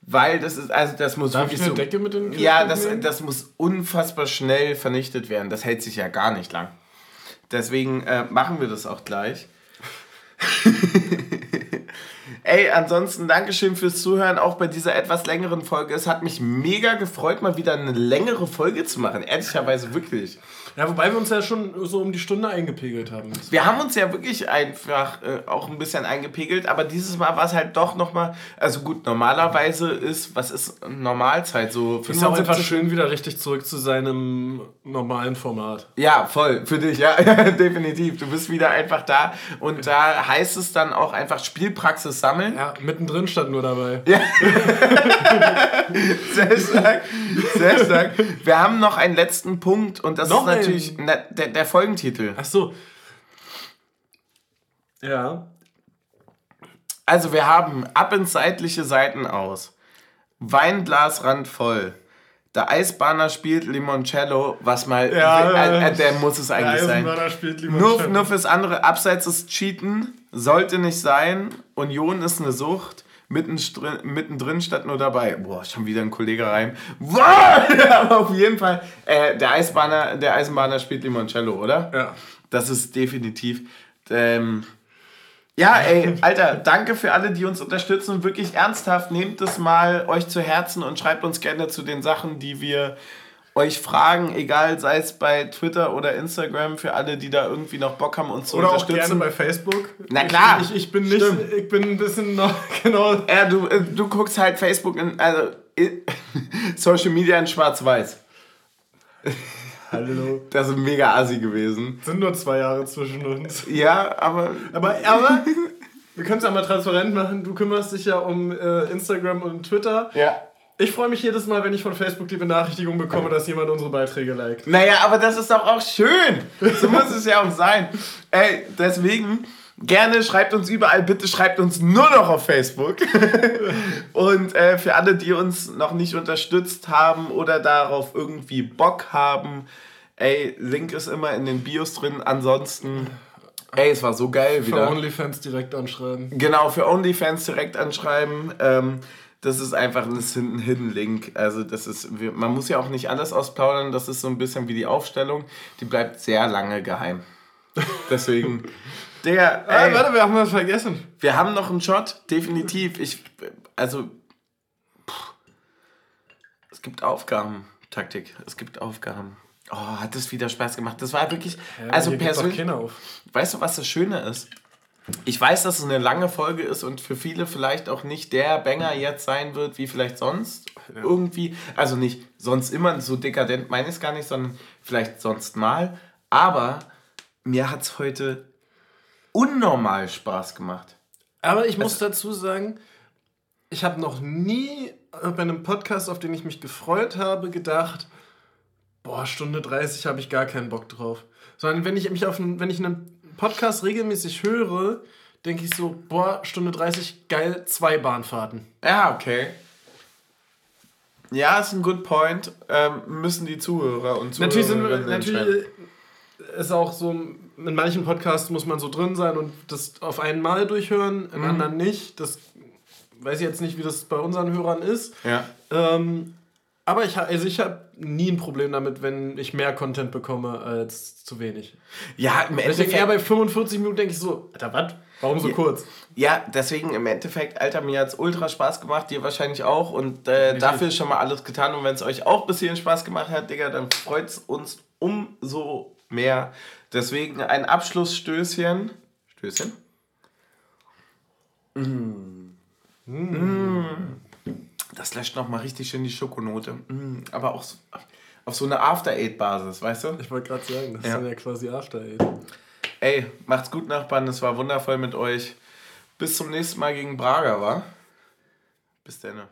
Weil das ist, also das muss Darf wirklich ich eine so, Decke mit den Ja, das, das muss unfassbar schnell vernichtet werden. Das hält sich ja gar nicht lang. Deswegen äh, machen wir das auch gleich. Ey, ansonsten Dankeschön fürs Zuhören, auch bei dieser etwas längeren Folge. Es hat mich mega gefreut, mal wieder eine längere Folge zu machen. Ehrlicherweise wirklich. Ja, wobei wir uns ja schon so um die Stunde eingepegelt haben. Wir haben uns ja wirklich einfach äh, auch ein bisschen eingepegelt, aber dieses Mal war es halt doch nochmal, also gut, normalerweise ist, was ist Normalzeit? So ist auch einfach schön, wieder richtig zurück zu seinem normalen Format. Ja, voll, für dich, ja, definitiv. Du bist wieder einfach da und da heißt es dann auch einfach Spielpraxis sammeln. Ja, mittendrin stand nur dabei. Ja. sehr stark, sehr stark. Wir haben noch einen letzten Punkt und das noch ist natürlich na, der, der Folgentitel. Ach so. Ja. Also wir haben ab ins seitliche Seiten aus. Weinglasrand voll. Der Eisbahner spielt Limoncello, was mal. Ja, äh, äh, der muss es eigentlich der sein. Spielt Limoncello. Nur, nur fürs andere. Abseits ist Cheaten, sollte nicht sein. Union ist eine Sucht mittendrin, mittendrin statt nur dabei. Boah, schon wieder ein Kollege rein. Aber auf jeden Fall, äh, der, Eisbahner, der Eisenbahner spielt Limoncello, oder? Ja. Das ist definitiv. Ähm, ja, ey, Alter, danke für alle, die uns unterstützen und wirklich ernsthaft nehmt es mal euch zu Herzen und schreibt uns gerne zu den Sachen, die wir euch fragen, egal sei es bei Twitter oder Instagram, für alle, die da irgendwie noch Bock haben, uns zu oder unterstützen. Oder auch gerne bei Facebook. Na klar. Ich, ich, ich bin nicht, ich bin ein bisschen noch, genau. Ja, du, äh, du guckst halt Facebook in, also Social Media in schwarz-weiß. Hallo. Das ist mega assi gewesen. Sind nur zwei Jahre zwischen uns. Ja, aber... Aber, aber wir können es ja mal transparent machen. Du kümmerst dich ja um äh, Instagram und Twitter. Ja. Ich freue mich jedes Mal, wenn ich von Facebook die Benachrichtigung bekomme, dass jemand unsere Beiträge liked. Naja, aber das ist doch auch schön. So muss es ja auch sein. Ey, deswegen gerne schreibt uns überall, bitte schreibt uns nur noch auf Facebook. Und äh, für alle, die uns noch nicht unterstützt haben oder darauf irgendwie Bock haben, ey, Link ist immer in den Bios drin. Ansonsten. Ey, es war so geil wieder. Für OnlyFans direkt anschreiben. Genau, für OnlyFans direkt anschreiben. Ähm, das ist einfach ein Hidden Link. Also das ist, man muss ja auch nicht alles ausplaudern. Das ist so ein bisschen wie die Aufstellung. Die bleibt sehr lange geheim. Deswegen, der. Ah, ey, warte, wir haben was vergessen. Wir haben noch einen Shot, definitiv. Ich, also, pff, es gibt Aufgaben, Taktik. Es gibt Aufgaben. Oh, hat das wieder Spaß gemacht. Das war wirklich, ja, also persönlich. Weißt du, was das Schöne ist? Ich weiß, dass es eine lange Folge ist und für viele vielleicht auch nicht der Banger jetzt sein wird, wie vielleicht sonst ja. irgendwie. Also nicht sonst immer so dekadent meine ich es gar nicht, sondern vielleicht sonst mal. Aber mir hat es heute unnormal Spaß gemacht. Aber ich muss also, dazu sagen, ich habe noch nie bei einem Podcast, auf den ich mich gefreut habe, gedacht, boah, Stunde 30 habe ich gar keinen Bock drauf. Sondern wenn ich mich auf einen, wenn ich einen Podcast regelmäßig höre, denke ich so, boah, Stunde 30, geil, zwei Bahnfahrten. Ja, okay. Ja, ist ein good point. Ähm, müssen die Zuhörer und Zuhörer. Natürlich, sind, natürlich ist auch so, in manchen Podcasts muss man so drin sein und das auf einmal durchhören, in mhm. anderen nicht. Das weiß ich jetzt nicht, wie das bei unseren Hörern ist. Ja. Ähm, Aber ich, also ich habe nie ein Problem damit, wenn ich mehr Content bekomme als zu wenig. Ja, im Endeffekt. Deswegen eher bei 45 Minuten denke ich so, Alter, was? Warum so ja, kurz? Ja, deswegen im Endeffekt, Alter, mir hat es ultra Spaß gemacht, dir wahrscheinlich auch. Und äh, dafür ist schon mal alles getan. Und wenn es euch auch bis hierhin Spaß gemacht hat, Digga, dann freut es uns umso mehr. Deswegen ein Abschlussstößchen. Stößchen. Mm. Mm. Das lässt noch mal richtig schön die Schokonote. Mm. Aber auch so, auf so eine After-Eight-Basis, weißt du? Ich wollte gerade sagen, das ja. ist ja quasi After-Eight. Ey, macht's gut, Nachbarn. Es war wundervoll mit euch. Bis zum nächsten Mal gegen Braga, wa? Bis dann.